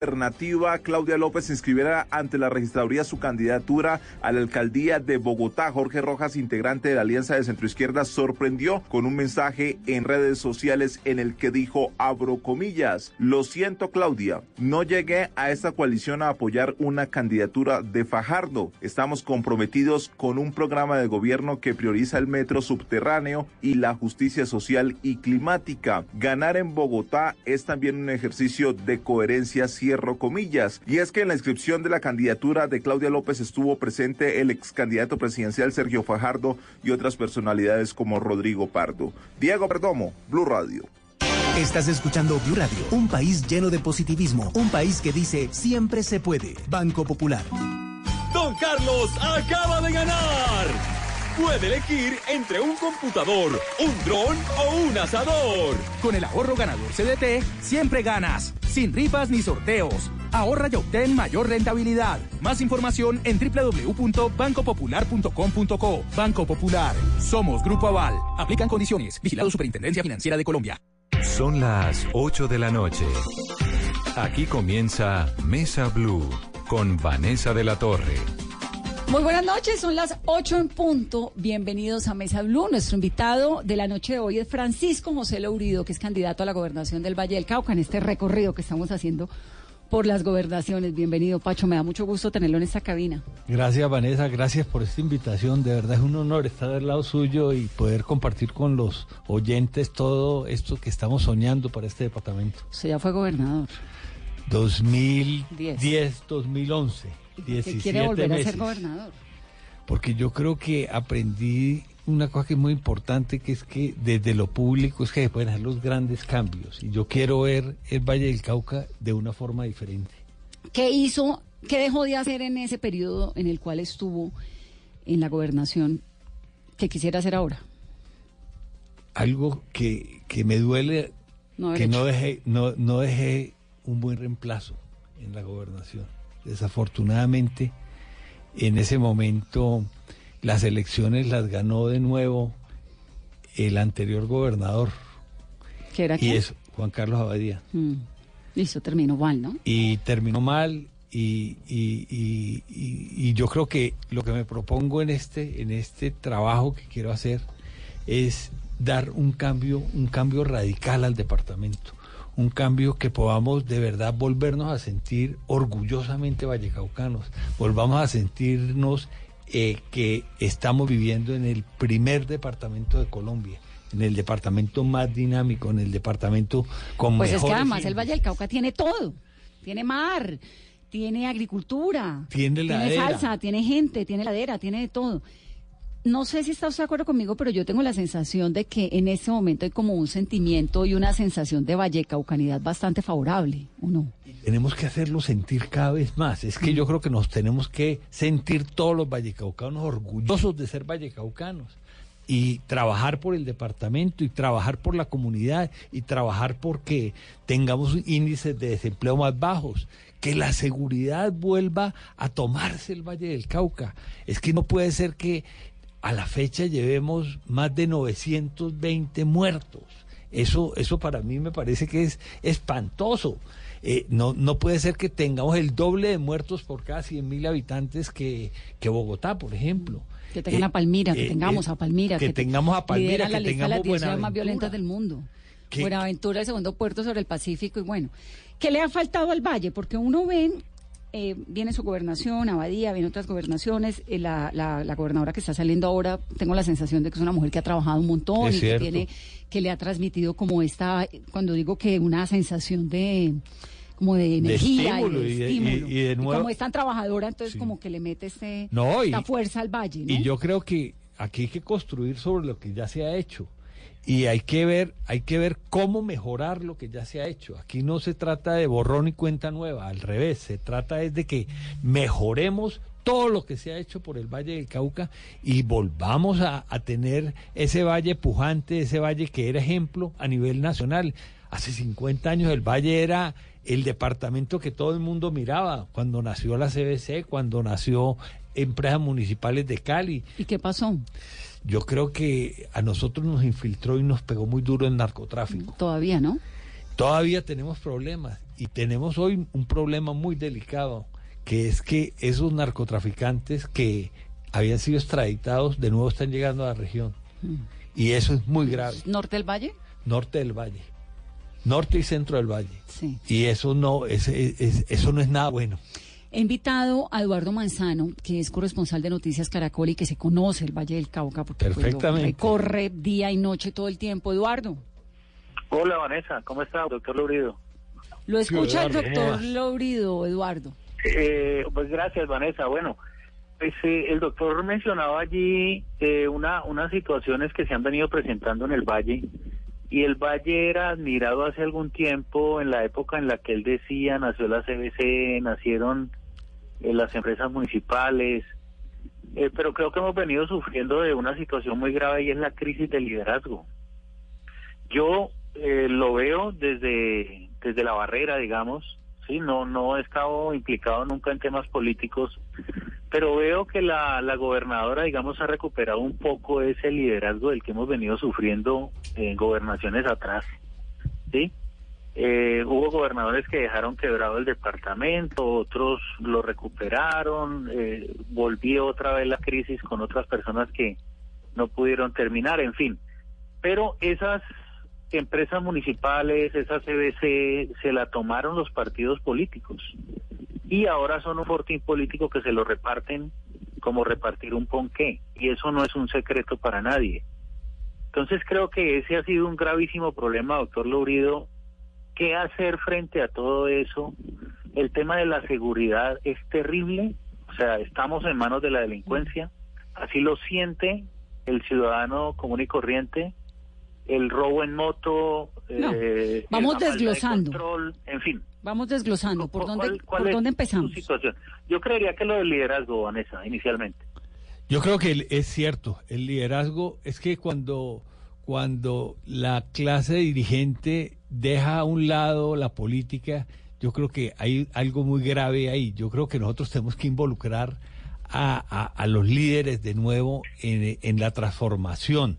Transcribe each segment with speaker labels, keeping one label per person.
Speaker 1: Alternativa, Claudia López inscribiera ante la registraduría su candidatura a la alcaldía de Bogotá. Jorge Rojas, integrante de la Alianza de Centroizquierda, sorprendió con un mensaje en redes sociales en el que dijo, abro comillas, lo siento Claudia, no llegué a esta coalición a apoyar una candidatura de Fajardo. Estamos comprometidos con un programa de gobierno que prioriza el metro subterráneo y la justicia social y climática. Ganar en Bogotá es también un ejercicio de coherencia cierro comillas. Y es que en la inscripción de la candidatura de Claudia López estuvo presente el ex candidato presidencial Sergio Fajardo y otras personalidades como Rodrigo Pardo. Diego Perdomo, Blue Radio.
Speaker 2: Estás escuchando Blue Radio, un país lleno de positivismo, un país que dice siempre se puede. Banco Popular.
Speaker 3: Don Carlos acaba de ganar. Puede elegir entre un computador, un dron o un asador.
Speaker 4: Con el ahorro ganador CDT, siempre ganas, sin rifas ni sorteos. Ahorra y obtén mayor rentabilidad. Más información en www.bancopopular.com.co. Banco Popular. Somos Grupo Aval. Aplican condiciones. Vigilado Superintendencia Financiera de Colombia.
Speaker 5: Son las 8 de la noche. Aquí comienza Mesa Blue con Vanessa de la Torre.
Speaker 6: Muy buenas noches, son las 8 en punto. Bienvenidos a Mesa Blue. Nuestro invitado de la noche de hoy es Francisco José Laurido, que es candidato a la gobernación del Valle del Cauca en este recorrido que estamos haciendo por las gobernaciones. Bienvenido, Pacho. Me da mucho gusto tenerlo en esta cabina.
Speaker 7: Gracias, Vanessa. Gracias por esta invitación. De verdad es un honor estar al lado suyo y poder compartir con los oyentes todo esto que estamos soñando para este departamento.
Speaker 6: Usted ya fue gobernador.
Speaker 7: 2010, 2011.
Speaker 6: ¿Qué quiere volver a ser gobernador?
Speaker 7: Porque yo creo que aprendí una cosa que es muy importante, que es que desde lo público es que se pueden hacer los grandes cambios. Y yo quiero ver el Valle del Cauca de una forma diferente.
Speaker 6: ¿Qué hizo, qué dejó de hacer en ese periodo en el cual estuvo en la gobernación que quisiera hacer ahora?
Speaker 7: Algo que, que me duele,
Speaker 6: No
Speaker 7: que
Speaker 6: hecho.
Speaker 7: no dejé, no, no dejé un buen reemplazo en la gobernación. Desafortunadamente, en ese momento las elecciones las ganó de nuevo el anterior gobernador.
Speaker 6: ¿Qué era
Speaker 7: Y
Speaker 6: quién?
Speaker 7: es Juan Carlos Abadía.
Speaker 6: Mm. Listo, terminó mal, ¿no?
Speaker 7: Y terminó mal y, y- y- y- y yo creo que lo que me propongo en este, en este trabajo que quiero hacer es dar un cambio, un cambio radical al departamento. Un cambio que podamos de verdad volvernos a sentir orgullosamente vallecaucanos, volvamos a sentirnos eh, que estamos viviendo en el primer departamento de Colombia, en el departamento más dinámico, en el departamento con
Speaker 6: Pues es que
Speaker 7: mejores
Speaker 6: además el. Valle del Cauca tiene todo. Tiene mar, tiene agricultura,
Speaker 7: Tiene ladera.
Speaker 6: salsa, tiene gente, tiene ladera, tiene de todo. No sé si está usted de acuerdo conmigo, pero yo tengo la sensación de que en este momento hay como un sentimiento y una sensación de vallecaucanidad bastante favorable, ¿o no?
Speaker 7: tenemos que hacerlo sentir cada vez más. Es que yo creo que nos tenemos que sentir todos los vallecaucanos orgullosos de ser vallecaucanos y trabajar por el departamento y trabajar por la comunidad y trabajar porque tengamos índices de desempleo más bajos, que la seguridad vuelva a tomarse el Valle del Cauca. Es que no puede ser que a la fecha llevemos más de 920 muertos. Eso, eso para mí me parece que es espantoso. Eh, no, no puede ser que tengamos el doble de muertos por cada 100 mil habitantes que, que Bogotá, por ejemplo.
Speaker 6: Que tengan
Speaker 7: Eh,
Speaker 6: a Palmira, que
Speaker 7: eh,
Speaker 6: tengamos
Speaker 7: eh,
Speaker 6: a Palmira.
Speaker 7: que
Speaker 6: te-
Speaker 7: tengamos a Palmira, que
Speaker 6: la lista de
Speaker 7: tengamos
Speaker 6: las 10 ciudades más violentas del mundo.
Speaker 7: Que-
Speaker 6: Buenaventura, el segundo puerto sobre el Pacífico y bueno. ¿Qué le ha faltado al Valle? Porque uno ve, eh, viene su gobernación, Abadía, viene otras gobernaciones, eh, la, la, la gobernadora que está saliendo ahora, tengo la sensación de que es una mujer que ha trabajado un montón
Speaker 7: Es
Speaker 6: y que tiene, que le ha transmitido como esta, cuando digo que una sensación de como de energía
Speaker 7: estímulo
Speaker 6: y de
Speaker 7: y-
Speaker 6: estímulo.
Speaker 7: y de nuevo-
Speaker 6: como es tan trabajadora, entonces
Speaker 7: Sí.
Speaker 6: como que le mete este,
Speaker 7: No,
Speaker 6: esta fuerza al Valle. ¿no?
Speaker 7: Y yo creo que aquí hay que construir sobre lo que ya se ha hecho. Y hay que ver, hay que ver cómo mejorar lo que ya se ha hecho. Aquí no se trata de borrón y cuenta nueva, al revés, se trata es de que mejoremos todo lo que se ha hecho por el Valle del Cauca y volvamos a, a tener ese valle pujante, ese valle que era ejemplo a nivel nacional. Hace 50 años el valle era el departamento que todo el mundo miraba cuando nació la CBC, cuando nació empresas municipales de Cali.
Speaker 6: ¿Y qué pasó?
Speaker 7: Yo creo que a nosotros nos infiltró y nos pegó muy duro el narcotráfico.
Speaker 6: Todavía, ¿no?
Speaker 7: Todavía tenemos problemas y tenemos hoy un problema muy delicado, que es que esos narcotraficantes que habían sido extraditados de nuevo están llegando a la región.
Speaker 6: Mm.
Speaker 7: Y eso es muy grave.
Speaker 6: ¿Norte del Valle?
Speaker 7: Norte del Valle. Norte y centro del Valle.
Speaker 6: Sí.
Speaker 7: Y eso no, es, es- eso no es nada bueno.
Speaker 6: He invitado a Eduardo Manzano, que es corresponsal de Noticias Caracol y que se conoce el Valle del Cauca, porque pues, lo
Speaker 7: Perfectamente.
Speaker 6: recorre día y noche todo el tiempo. Eduardo,
Speaker 8: Hola Vanessa, ¿cómo está, doctor Lourido?
Speaker 6: lo escucha el
Speaker 7: Eduardo, ¿cómo
Speaker 6: doctor? Lourido, Eduardo.
Speaker 8: Eh, pues gracias Vanessa. Bueno, pues eh, el doctor mencionaba allí eh, una, unas situaciones que se han venido presentando en el Valle y el Valle era admirado hace algún tiempo en la época en la que él decía nació la CBC, nacieron eh, las empresas municipales, eh, pero creo que hemos venido sufriendo de una situación muy grave y es la crisis de liderazgo. Yo eh, lo veo desde, desde la barrera, digamos, sí, no, no he estado implicado nunca en temas políticos, pero veo que la, la gobernadora, digamos, ha recuperado un poco ese liderazgo del que hemos venido sufriendo en gobernaciones atrás, sí. Eh, hubo gobernadores que dejaron quebrado el departamento, otros lo recuperaron, eh, volvió otra vez la crisis con otras personas que no pudieron terminar, en fin. Pero esas empresas municipales, esa CBC, se la tomaron los partidos políticos y ahora son un fortín político que se lo reparten como repartir un ponqué y eso no es un secreto para nadie. Entonces creo que ese ha sido un gravísimo problema, doctor Lourido. ¿Qué hacer frente a todo eso? El tema de la seguridad es terrible, o sea, estamos en manos de la delincuencia, así lo siente el ciudadano común y corriente, el robo en moto,
Speaker 6: No,
Speaker 8: eh,
Speaker 6: vamos
Speaker 8: de
Speaker 6: desglosando.
Speaker 8: control, en fin.
Speaker 6: Vamos desglosando. ¿Por
Speaker 8: ¿Cuál-
Speaker 6: dónde,
Speaker 8: cuál
Speaker 6: ¿por dónde empezamos?
Speaker 8: situación? Yo creería que lo del liderazgo, Vanessa, inicialmente.
Speaker 7: Yo creo que es cierto, el liderazgo es que cuando, cuando la clase dirigente deja a un lado la política, yo creo que hay algo muy grave ahí. Yo creo que nosotros tenemos que involucrar a, a- los líderes de nuevo en, en la transformación.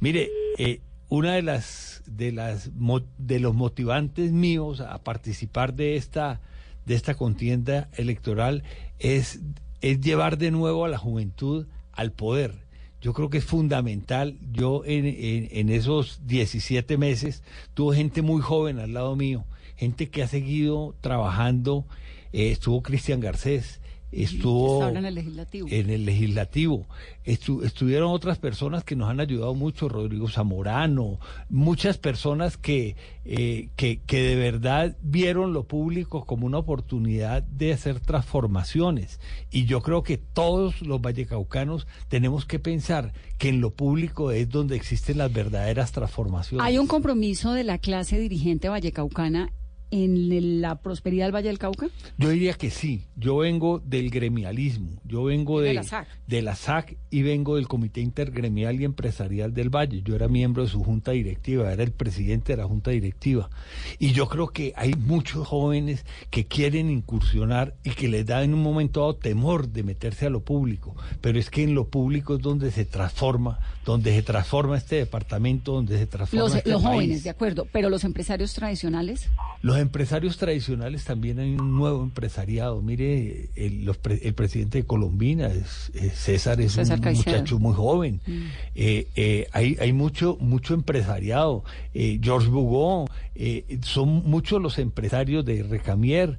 Speaker 7: Mire, eh, una de las de las de los motivantes míos a participar de esta de esta contienda electoral es es llevar de nuevo a la juventud al poder. Yo creo que es fundamental. Yo en, esos 17 meses tuve gente muy joven al lado mío, gente que ha seguido trabajando. Eh, estuvo Cristian Garcés, estuvo
Speaker 6: en el legislativo.
Speaker 7: en el legislativo. Estu- estuvieron otras personas que nos han ayudado mucho, Rodrigo Zamorano, muchas personas que, eh, que, que de verdad vieron lo público como una oportunidad de hacer transformaciones. Y yo creo que todos los vallecaucanos tenemos que pensar que en lo público es donde existen las verdaderas transformaciones.
Speaker 6: ¿Hay un compromiso de la clase dirigente vallecaucana en la prosperidad del Valle del Cauca?
Speaker 7: Yo diría que sí. Yo vengo del gremialismo. Yo vengo
Speaker 6: De
Speaker 7: de,
Speaker 6: la SAC.
Speaker 7: de la SAC y vengo del Comité Intergremial y Empresarial del Valle. Yo era miembro de su junta directiva, era el presidente de la junta directiva. Y yo creo que hay muchos jóvenes que quieren incursionar y que les da en un momento dado temor de meterse a lo público. Pero es que en lo público es donde se transforma, donde se transforma este departamento, donde se transforma
Speaker 6: Los,
Speaker 7: este
Speaker 6: los
Speaker 7: país.
Speaker 6: jóvenes, de acuerdo, pero los empresarios tradicionales.
Speaker 7: Los empresarios tradicionales también hay un nuevo empresariado. Mire, el, los pre- el presidente de Colombina, es, es César, es
Speaker 6: César
Speaker 7: un
Speaker 6: Caicedo.
Speaker 7: muchacho muy joven.
Speaker 6: Mm.
Speaker 7: Eh, eh, hay, hay mucho, mucho empresariado. Eh, George Bugó, eh, son muchos los empresarios de Recamier,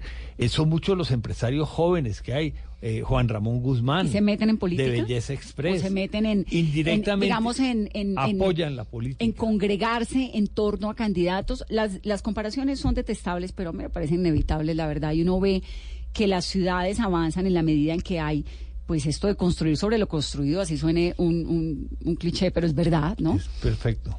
Speaker 7: son muchos los empresarios jóvenes que hay. Eh, Juan Ramón Guzmán.
Speaker 6: ¿Y se meten en política?
Speaker 7: De Belleza Express.
Speaker 6: ¿O se meten en...
Speaker 7: Indirectamente.
Speaker 6: en, digamos, en... en- en-
Speaker 7: apoyan la política.
Speaker 6: en congregarse en torno a candidatos. Las, las comparaciones son detestables, pero me parecen inevitables, la verdad. Y uno ve que las ciudades avanzan en la medida en que hay, pues esto de construir sobre lo construido, así suene un, un, un cliché, pero es verdad, ¿no?
Speaker 7: Perfecto.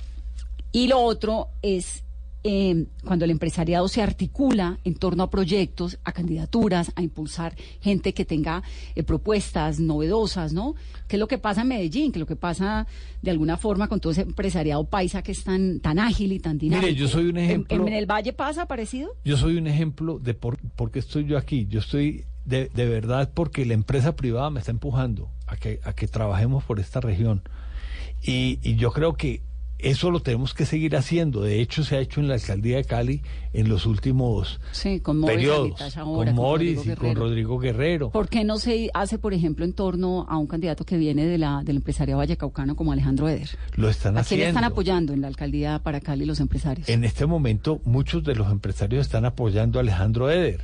Speaker 6: Y lo otro es eh, cuando el empresariado se articula en torno a proyectos, a candidaturas, a impulsar gente que tenga eh, propuestas novedosas, ¿no? ¿Qué es lo que pasa en Medellín? ¿Qué es lo que pasa de alguna forma con todo ese empresariado paisa que es tan, tan ágil y tan dinámico?
Speaker 7: Mire, yo soy un
Speaker 6: ¿En-
Speaker 7: ejemplo.
Speaker 6: ¿En, el Valle pasa parecido?
Speaker 7: Yo soy un ejemplo de por, por qué estoy yo aquí. Yo estoy de, de verdad porque la empresa privada me está empujando a que, a que trabajemos por esta región. Y, y yo creo que eso lo tenemos que seguir haciendo. De hecho, se ha hecho en la alcaldía de Cali en los últimos
Speaker 6: Sí, con
Speaker 7: periodos.
Speaker 6: Ahora,
Speaker 7: con Morris y con. Rodrigo Guerrero.
Speaker 6: ¿Por qué no se hace, por ejemplo, en torno a un candidato que viene de la, del empresariado vallecaucano como Alejandro Eder?
Speaker 7: Lo están
Speaker 6: ¿A quién
Speaker 7: haciendo.
Speaker 6: están apoyando en la alcaldía para Cali los empresarios?
Speaker 7: En este momento, muchos de los empresarios están apoyando a Alejandro Eder.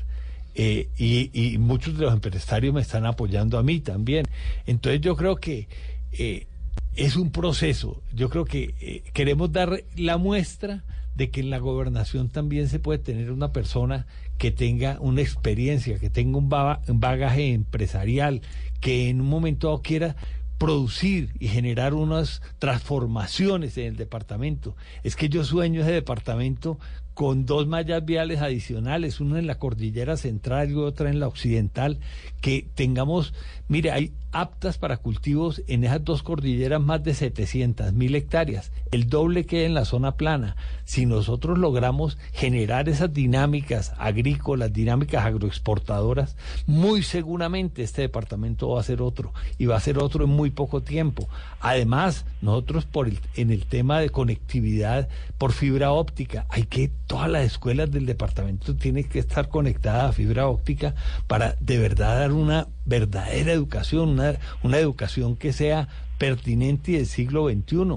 Speaker 7: eh, y, y muchos de los empresarios me están apoyando a mí también. Entonces yo creo que eh, es un proceso. Yo creo que eh, queremos dar la muestra de que en la gobernación también se puede tener una persona que tenga una experiencia, que tenga un un bagaje empresarial, que en un momento dado quiera producir y generar unas transformaciones en el departamento. Es que yo sueño ese departamento con dos mallas viales adicionales, una en la cordillera central y otra en la occidental, que tengamos, mire, hay aptas para cultivos en esas dos cordilleras más de 700 mil hectáreas, el doble que en la zona plana. Si nosotros logramos generar esas dinámicas agrícolas, dinámicas agroexportadoras, muy seguramente este departamento va a ser otro y va a ser otro en muy poco tiempo. Además, nosotros por el- en el tema de conectividad por fibra óptica, hay que todas las escuelas del departamento tienen que estar conectadas a fibra óptica para de verdad dar una verdadera educación, una, una educación que sea pertinente y del siglo XXI.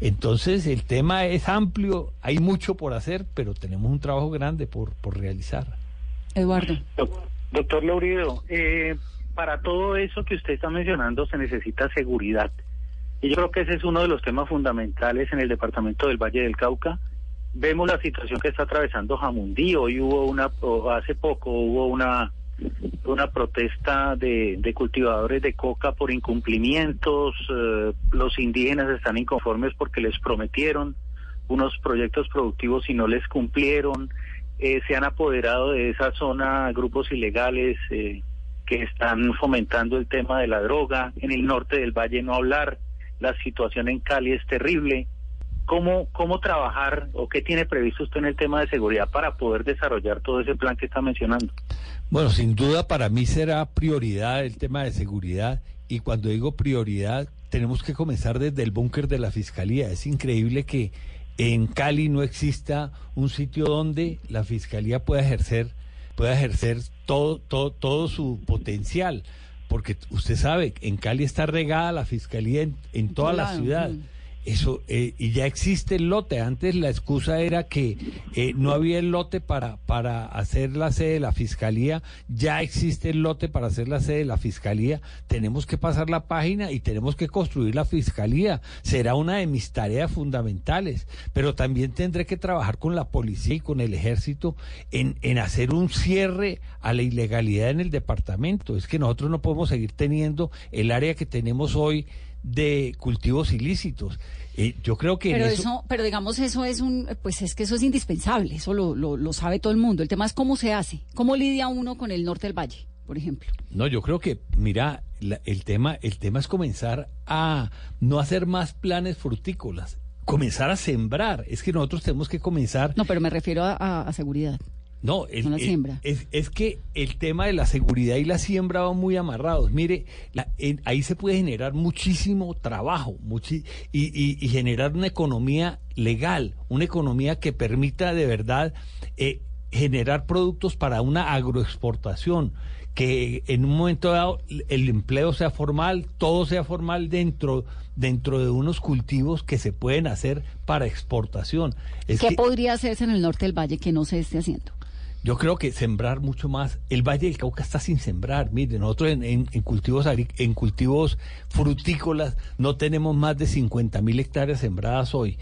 Speaker 7: Entonces el tema es amplio, hay mucho por hacer, pero tenemos un trabajo grande por, por realizar.
Speaker 6: Eduardo.
Speaker 8: Doc- Doctor Laurido, eh, para todo eso que usted está mencionando se necesita seguridad. Y yo creo que ese es uno de los temas fundamentales en el departamento del Valle del Cauca. Vemos la situación que está atravesando Jamundí. Hoy hubo una, hace poco hubo una, una protesta de, de cultivadores de coca por incumplimientos. eh, los indígenas están inconformes porque les prometieron unos proyectos productivos y no les cumplieron. Eh, se han apoderado de esa zona grupos ilegales eh, que están fomentando el tema de la droga. En el norte del valle no hablar. La situación en Cali es terrible. ¿Cómo, ¿Cómo trabajar o qué tiene previsto usted en el tema de seguridad para poder desarrollar todo ese plan que está mencionando?
Speaker 7: Bueno, sin duda para mí será prioridad el tema de seguridad y cuando digo prioridad tenemos que comenzar desde el búnker de la Fiscalía. Es increíble que en Cali no exista un sitio donde la Fiscalía pueda ejercer pueda ejercer todo todo todo su potencial, porque usted sabe, en Cali está regada la Fiscalía en, en toda la ciudad.
Speaker 6: mm.
Speaker 7: Eso, eh, y ya existe el lote. Antes la excusa era que eh, no había el lote para, para hacer la sede de la fiscalía. Ya existe el lote para hacer la sede de la fiscalía. Tenemos que pasar la página y tenemos que construir la fiscalía. Será una de mis tareas fundamentales. Pero también tendré que trabajar con la policía y con el ejército en, en hacer un cierre a la ilegalidad en el departamento. Es que nosotros no podemos seguir teniendo el área que tenemos hoy de cultivos ilícitos. Eh, yo creo que en
Speaker 6: Pero
Speaker 7: eso-
Speaker 6: eso, pero digamos eso es un, pues es que eso es indispensable, eso lo, lo, lo sabe todo el mundo. El tema es cómo se hace, cómo lidia uno con el norte del valle, por ejemplo.
Speaker 7: No, yo creo que, mira, la- el tema, el tema es comenzar a no hacer más planes frutícolas, comenzar a sembrar. Es que nosotros tenemos que comenzar.
Speaker 6: No, pero me refiero a, a- a seguridad.
Speaker 7: No, el-
Speaker 6: la
Speaker 7: el-
Speaker 6: siembra.
Speaker 7: Es, es que el tema de la seguridad y la siembra van muy amarrados. Mire, la- en- ahí se puede generar muchísimo trabajo muchi- y, y- y generar una economía legal, una economía que permita de verdad eh, generar productos para una agroexportación que en un momento dado el empleo sea formal, todo sea formal dentro dentro de unos cultivos que se pueden hacer para exportación. Es
Speaker 6: ¿Qué
Speaker 7: que-
Speaker 6: podría hacerse en el norte del valle que no se esté haciendo?
Speaker 7: Yo creo que sembrar mucho más. El Valle del Cauca está sin sembrar. Mire, nosotros en, en- en cultivos en cultivos frutícolas no tenemos más de 50 mil hectáreas sembradas hoy.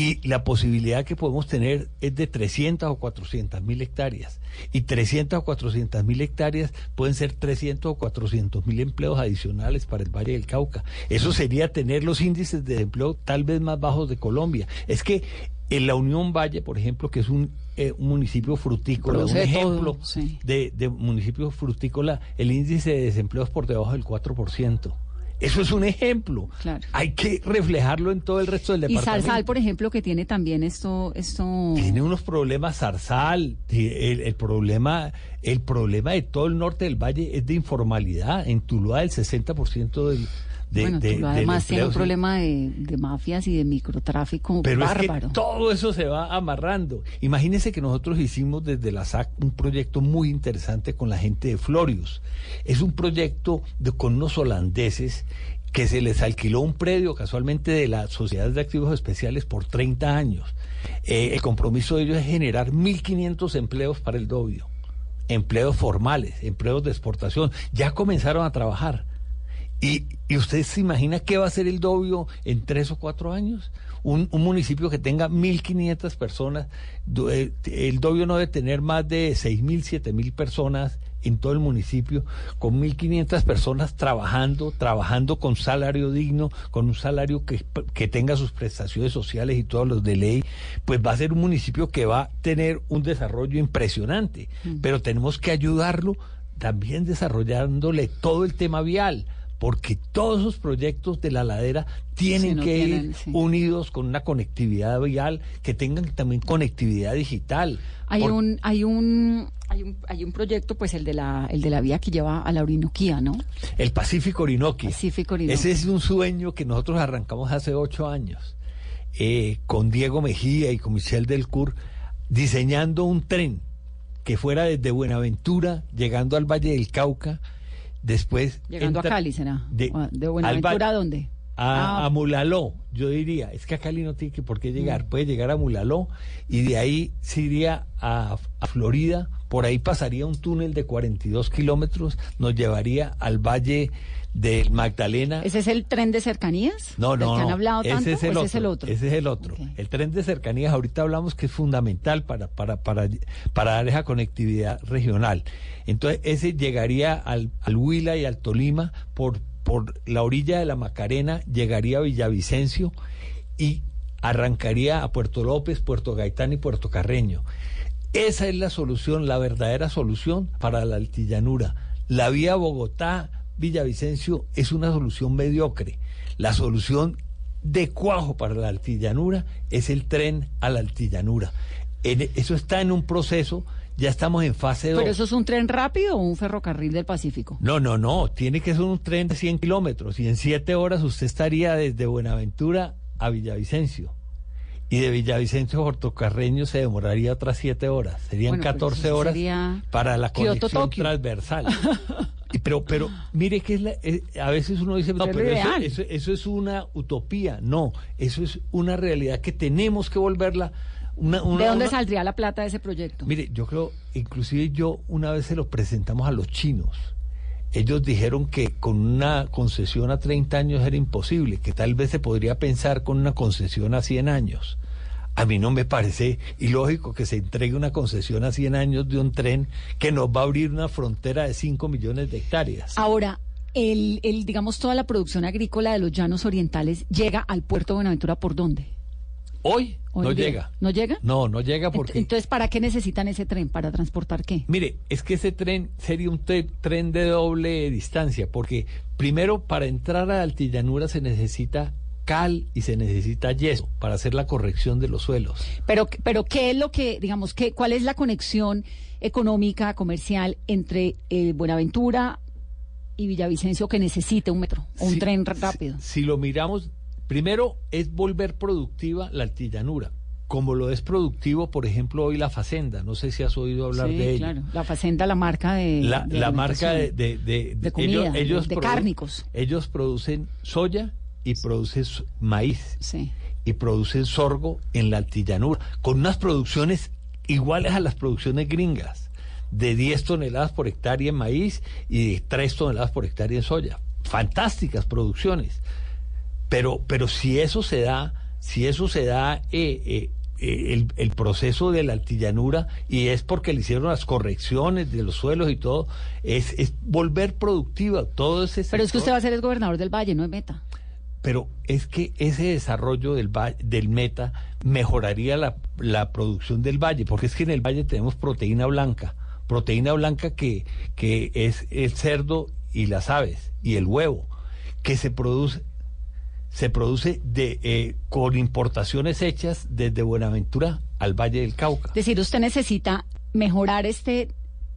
Speaker 7: Y la posibilidad que podemos tener es de 300 o 400 mil hectáreas. Y 300 o 400 mil hectáreas pueden ser 300 o 400 mil empleos adicionales para el Valle del Cauca. Eso sería tener los índices de empleo tal vez más bajos de Colombia. Es que en la Unión Valle, por ejemplo, que es un, eh, un municipio frutícola, un ejemplo
Speaker 6: todo, sí.
Speaker 7: de, de municipio frutícola, el índice de desempleo es por debajo del 4%. Eso es un ejemplo.
Speaker 6: Claro.
Speaker 7: Hay que reflejarlo en todo el resto del
Speaker 6: Y
Speaker 7: departamento.
Speaker 6: Zarzal, por ejemplo, que tiene también esto, esto.
Speaker 7: Tiene unos problemas zarzal. El, el problema, el problema de todo el norte del valle es de informalidad. En Tuluá el 60% del de,
Speaker 6: bueno,
Speaker 7: de-
Speaker 6: además tiene un problema de, de mafias y de microtráfico
Speaker 7: Pero
Speaker 6: bárbaro.
Speaker 7: es que todo eso se va amarrando. Imagínense que nosotros hicimos desde la SAC un proyecto muy interesante con la gente de Florius. Es un proyecto de, con unos holandeses que se les alquiló un predio casualmente de la Sociedad de Activos Especiales por 30 años. Eh, el compromiso de ellos es generar 1.500 empleos para el Dobio. Empleos formales, empleos de exportación. Ya comenzaron a trabajar. ¿Y, y usted se imagina qué va a hacer el Dobio en tres o cuatro años? Un, un municipio que tenga 1.500 personas, eh, el Dobio no debe tener más de 6.000, 7.000 personas en todo el municipio, con 1.500 personas trabajando, trabajando con salario digno, con un salario que, que tenga sus prestaciones sociales y todos los de ley, pues va a ser un municipio que va a tener un desarrollo impresionante. Pero tenemos que ayudarlo también desarrollándole todo el tema vial porque todos esos proyectos de la ladera tienen
Speaker 6: Sí, no
Speaker 7: que
Speaker 6: tienen,
Speaker 7: ir
Speaker 6: sí.
Speaker 7: unidos con una conectividad vial, que tengan también conectividad digital.
Speaker 6: Hay
Speaker 7: Por-
Speaker 6: un, hay un, hay un, hay un proyecto, pues el de la, el de la vía que lleva a la Orinoquía, ¿no?
Speaker 7: El Pacífico Orinoqui.
Speaker 6: Pacífico.
Speaker 7: Ese es un sueño que nosotros arrancamos hace ocho años, eh, con Diego Mejía y con Michel Delcourt, diseñando un tren que fuera desde Buenaventura, llegando al Valle del Cauca, después...
Speaker 6: Llegando
Speaker 7: entra-
Speaker 6: a Cali, ¿será?
Speaker 7: de-
Speaker 6: ¿O ¿De Buenaventura a dónde?
Speaker 7: a,
Speaker 6: Ah.
Speaker 7: a Mulaló, yo diría, es que a Cali no tiene que por qué
Speaker 6: Mm.
Speaker 7: llegar, puede llegar a Mulaló y de ahí se iría a, a Florida, por ahí pasaría un túnel de 42 kilómetros, nos llevaría al Valle del Magdalena.
Speaker 6: ¿Ese es el tren de cercanías?
Speaker 7: No, no,
Speaker 6: han hablado tanto,
Speaker 7: ese es
Speaker 6: o
Speaker 7: el,
Speaker 6: ese
Speaker 7: otro,
Speaker 6: es el otro?
Speaker 7: Ese es el otro. El tren de cercanías, ahorita hablamos que es fundamental para, para, para, para dar esa conectividad regional. Entonces, ese llegaría al, al Huila y al Tolima por, por la orilla de la Macarena, llegaría a Villavicencio y arrancaría a Puerto López, Puerto Gaitán y Puerto Carreño. Esa es la solución, la verdadera solución para la altillanura. La vía Bogotá-Villavicencio es una solución mediocre. La solución de cuajo para la altillanura es el tren a la altillanura. En- eso está en un proceso, ya estamos en fase 2.
Speaker 6: ¿Pero eso es un tren rápido o un ferrocarril del Pacífico?
Speaker 7: No, no, no, tiene que ser un tren de 100 kilómetros y en 7 horas usted estaría desde Buenaventura a Villavicencio. Y de Villavicencio a Hortocarreño se demoraría otras 7 horas. Serían
Speaker 6: Bueno, pero
Speaker 7: 14
Speaker 6: eso
Speaker 7: horas
Speaker 6: sería
Speaker 7: para la conexión transversal. Pero, pero mire que es la- eh, a veces uno dice, no, pero eso, eso- eso es una utopía. No, eso es una realidad que tenemos que volverla. Una, una-
Speaker 6: ¿De dónde
Speaker 7: una-
Speaker 6: saldría la plata de ese proyecto?
Speaker 7: Mire, yo creo, inclusive yo una vez se lo presentamos a los chinos. Ellos dijeron que con una concesión a 30 años era imposible, que tal vez se podría pensar con una concesión a 100 años. A mí no me parece ilógico que se entregue una concesión a 100 años de un tren que nos va a abrir una frontera de 5 millones de hectáreas.
Speaker 6: Ahora, el, el, digamos, toda la producción agrícola de los llanos orientales llega al puerto de Buenaventura por dónde?
Speaker 7: Hoy,
Speaker 6: Hoy
Speaker 7: no
Speaker 6: día.
Speaker 7: llega.
Speaker 6: ¿No llega?
Speaker 7: No, no llega porque...
Speaker 6: Entonces, ¿para qué necesitan ese tren? ¿Para transportar qué?
Speaker 7: Mire, es que ese tren sería un tre- tren de doble distancia, porque primero para entrar a Altillanura se necesita cal y se necesita yeso para hacer la corrección de los suelos.
Speaker 6: Pero, pero ¿qué es lo que, digamos, qué, cuál es la conexión económica, comercial entre eh, Buenaventura y Villavicencio que necesite un metro o un
Speaker 7: Si-
Speaker 6: tren rápido?
Speaker 7: Si, lo miramos, primero es volver productiva la Altillanura, como lo es productivo, por ejemplo, hoy la Facenda. No sé si has oído hablar
Speaker 6: Sí,
Speaker 7: de ella.
Speaker 6: claro. La facenda, la marca de.
Speaker 7: La,
Speaker 6: de
Speaker 7: la marca de, de, de-
Speaker 6: De comida, de- de cárnicos.
Speaker 7: Ellos producen soya y producen s- maíz.
Speaker 6: Sí.
Speaker 7: y producen sorgo en la altillanura, con unas producciones iguales a las producciones gringas, de 10 toneladas por hectárea en maíz y de 3 toneladas por hectárea en soya. Fantásticas producciones. Pero, pero si eso se da, si eso se da eh, eh, eh, el, el, proceso de la altillanura y es porque le hicieron las correcciones de los suelos y todo, es, es volver productiva todo ese
Speaker 6: Pero es que usted va a ser el gobernador del Valle, no es Meta.
Speaker 7: Pero es que ese desarrollo del, del Meta mejoraría la, la producción del Valle, porque es que en el Valle tenemos proteína blanca, proteína blanca que, que es el cerdo y las aves y el huevo, que se produce se produce de, eh, con importaciones hechas desde Buenaventura al Valle del Cauca.
Speaker 6: Es decir, usted necesita mejorar este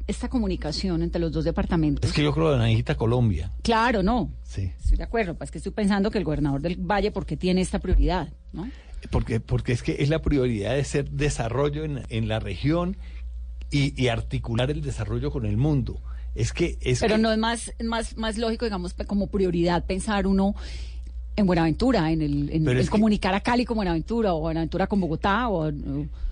Speaker 6: esta comunicación entre los dos departamentos.
Speaker 7: Es que yo creo que necesita Colombia.
Speaker 6: Claro, no.
Speaker 7: Sí.
Speaker 6: Estoy de acuerdo, pues que estoy pensando que el gobernador del Valle, porque tiene esta prioridad? ¿no?
Speaker 7: Porque, porque es que es la prioridad de ser desarrollo en, en la región y, y, articular el desarrollo con el mundo. Es que es
Speaker 6: Pero
Speaker 7: que...
Speaker 6: no es más, más, más lógico, digamos, como prioridad pensar uno en Buenaventura, en el, en, comunicar a Cali con Buenaventura o Buenaventura con Bogotá o,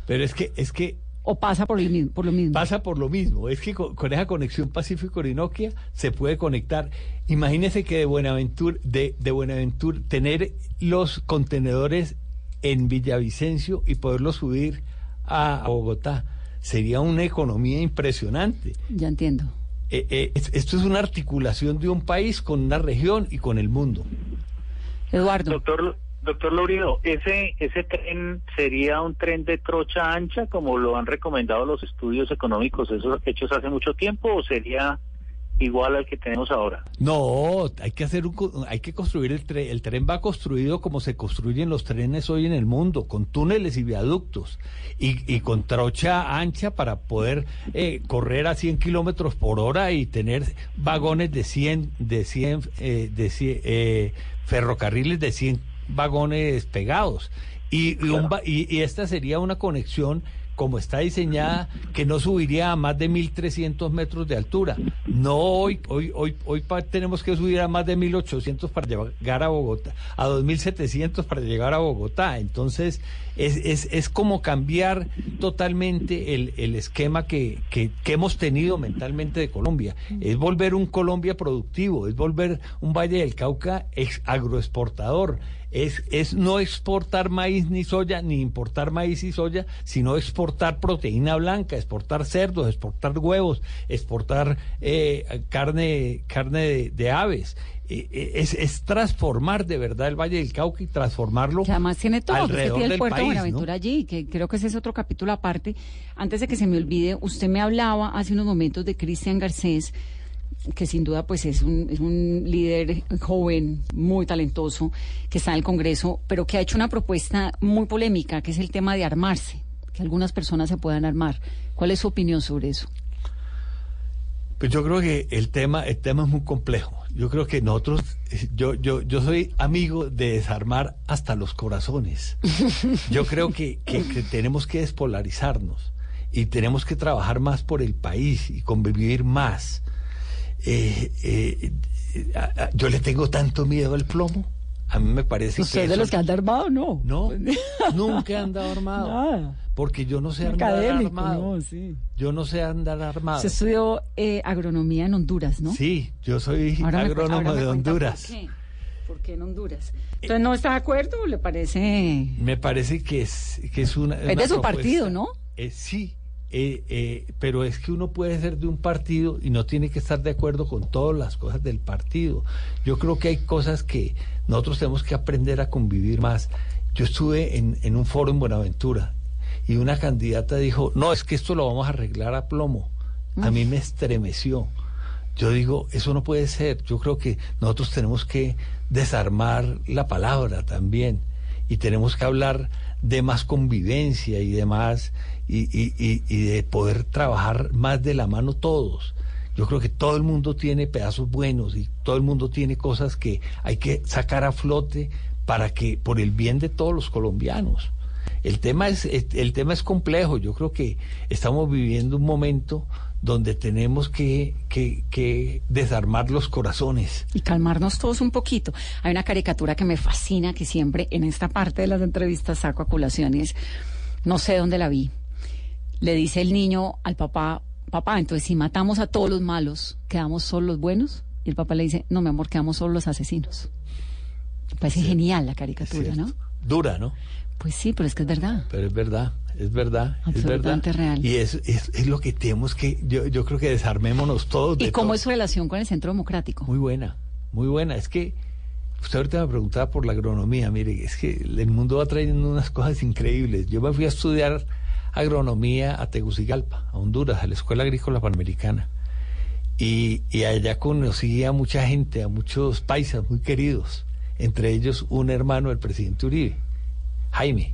Speaker 7: Pero es que es que
Speaker 6: o pasa por, el, por lo mismo.
Speaker 7: Pasa por lo mismo. Es que con, con esa conexión Pacífico-Orinoquia se puede conectar. Imagínese que de Buenaventura, de, de Buenaventura, tener los contenedores en Villavicencio y poderlos subir a, a Bogotá. Sería una economía impresionante.
Speaker 6: Ya entiendo.
Speaker 7: Eh, eh, esto es una articulación de un país con una región y con el mundo.
Speaker 6: Eduardo.
Speaker 8: Doctor, doctor Laurido, ¿ese, ¿ese tren sería un tren de trocha ancha como lo han recomendado los estudios económicos esos hechos hace mucho tiempo o sería igual al que tenemos ahora?
Speaker 7: No, hay que hacer un, hay que construir el tren. El tren va construido como se construyen los trenes hoy en el mundo, con túneles y viaductos y, y con trocha ancha para poder eh, correr a 100 kilómetros por hora y tener vagones de 100, de 100, eh, de 100 eh, ferrocarriles de 100 vagones pegados. Y, y, un, y, y esta sería una conexión como está diseñada, que no subiría a más de 1.300 metros de altura. No hoy, hoy, hoy, hoy tenemos que subir a más de 1.800 para llegar a Bogotá, a 2.700 para llegar a Bogotá. Entonces, es, es, es como cambiar totalmente el, el esquema que, que, que, hemos tenido mentalmente de Colombia. Es volver un Colombia productivo, es volver un Valle del Cauca ex agroexportador es, es no exportar maíz ni soya, ni importar maíz y soya, sino exportar proteína blanca, exportar cerdos, exportar huevos, exportar eh, carne, carne de, de aves. Es, es, transformar de verdad el Valle del Cauca y transformarlo.
Speaker 6: Que además tiene todo,
Speaker 7: alrededor
Speaker 6: tiene el puerto
Speaker 7: país,
Speaker 6: de Buenaventura
Speaker 7: ¿no?
Speaker 6: allí, que creo que ese es otro capítulo aparte. Antes de que se me olvide, usted me hablaba hace unos momentos de Cristian Garcés, que sin duda pues es un, es un líder joven, muy talentoso, que está en el Congreso, pero que ha hecho una propuesta muy polémica, que es el tema de armarse, que algunas personas se puedan armar. ¿Cuál es su opinión sobre eso?
Speaker 7: Pues yo creo que el tema, el tema es muy complejo. Yo creo que nosotros, yo, yo, yo soy amigo de desarmar hasta los corazones. Yo creo que, que, que tenemos que despolarizarnos y tenemos que trabajar más por el país y convivir más. Eh, eh, yo le tengo tanto miedo al plomo. A mí me parece
Speaker 6: ¿Usted
Speaker 7: que.
Speaker 6: de los que anda armado no?
Speaker 7: No, nunca he andado armado.
Speaker 6: Nada.
Speaker 7: Porque yo no sé andar armado.
Speaker 6: no, sí.
Speaker 7: Yo no sé andar armado.
Speaker 6: Usted estudió eh, agronomía en Honduras, ¿no?
Speaker 7: Sí, yo soy
Speaker 6: Ahora
Speaker 7: agrónomo de Honduras.
Speaker 6: ¿Por qué? ¿Por qué en Honduras? Entonces, ¿no está de acuerdo o le parece...?
Speaker 7: Me parece que es, que es una.
Speaker 6: Es
Speaker 7: una
Speaker 6: de su
Speaker 7: propuesta.
Speaker 6: partido, ¿no?
Speaker 7: Eh, sí, eh, eh, pero es que uno puede ser de un partido y no tiene que estar de acuerdo con todas las cosas del partido. Yo creo que hay cosas que nosotros tenemos que aprender a convivir más. Yo estuve en, en un foro en Buenaventura y una candidata dijo, no, es que esto lo vamos a arreglar a plomo. A mí me estremeció. Yo digo, eso no puede ser. Yo creo que nosotros tenemos que desarmar la palabra también y tenemos que hablar de más convivencia y de más y, y, de poder trabajar más de la mano todos. Yo creo que todo el mundo tiene pedazos buenos y todo el mundo tiene cosas que hay que sacar a flote para que por el bien de todos los colombianos. El tema es el tema es complejo. Yo creo que estamos viviendo un momento donde tenemos que, que, que, desarmar los corazones.
Speaker 6: Y calmarnos todos un poquito. Hay una caricatura que me fascina, que siempre en esta parte de las entrevistas saco a colaciones, no sé dónde la vi. Le dice el niño al papá, papá, entonces si matamos a todos los malos, ¿quedamos solo los buenos? Y el papá le dice, no, mi amor, quedamos solo los asesinos. Me parece
Speaker 7: Sí.
Speaker 6: genial la caricatura, ¿no?
Speaker 7: dura, ¿no?
Speaker 6: Pues sí, pero es que es verdad.
Speaker 7: Pero es verdad, es verdad, es verdad.
Speaker 6: Absolutamente real.
Speaker 7: Y es, es, es lo que tenemos que, yo, yo creo que desarmémonos todos.
Speaker 6: ¿Y
Speaker 7: de
Speaker 6: cómo
Speaker 7: todo.
Speaker 6: es su relación con el Centro Democrático?
Speaker 7: Muy buena, muy buena. Es que usted ahorita me preguntaba por la agronomía. Mire, es que el mundo va trayendo unas cosas increíbles. Yo me fui a estudiar agronomía a Tegucigalpa, a Honduras, a la Escuela Agrícola Panamericana. Y, y allá conocí a mucha gente, a muchos paisas muy queridos, entre ellos un hermano del presidente Uribe, Jaime.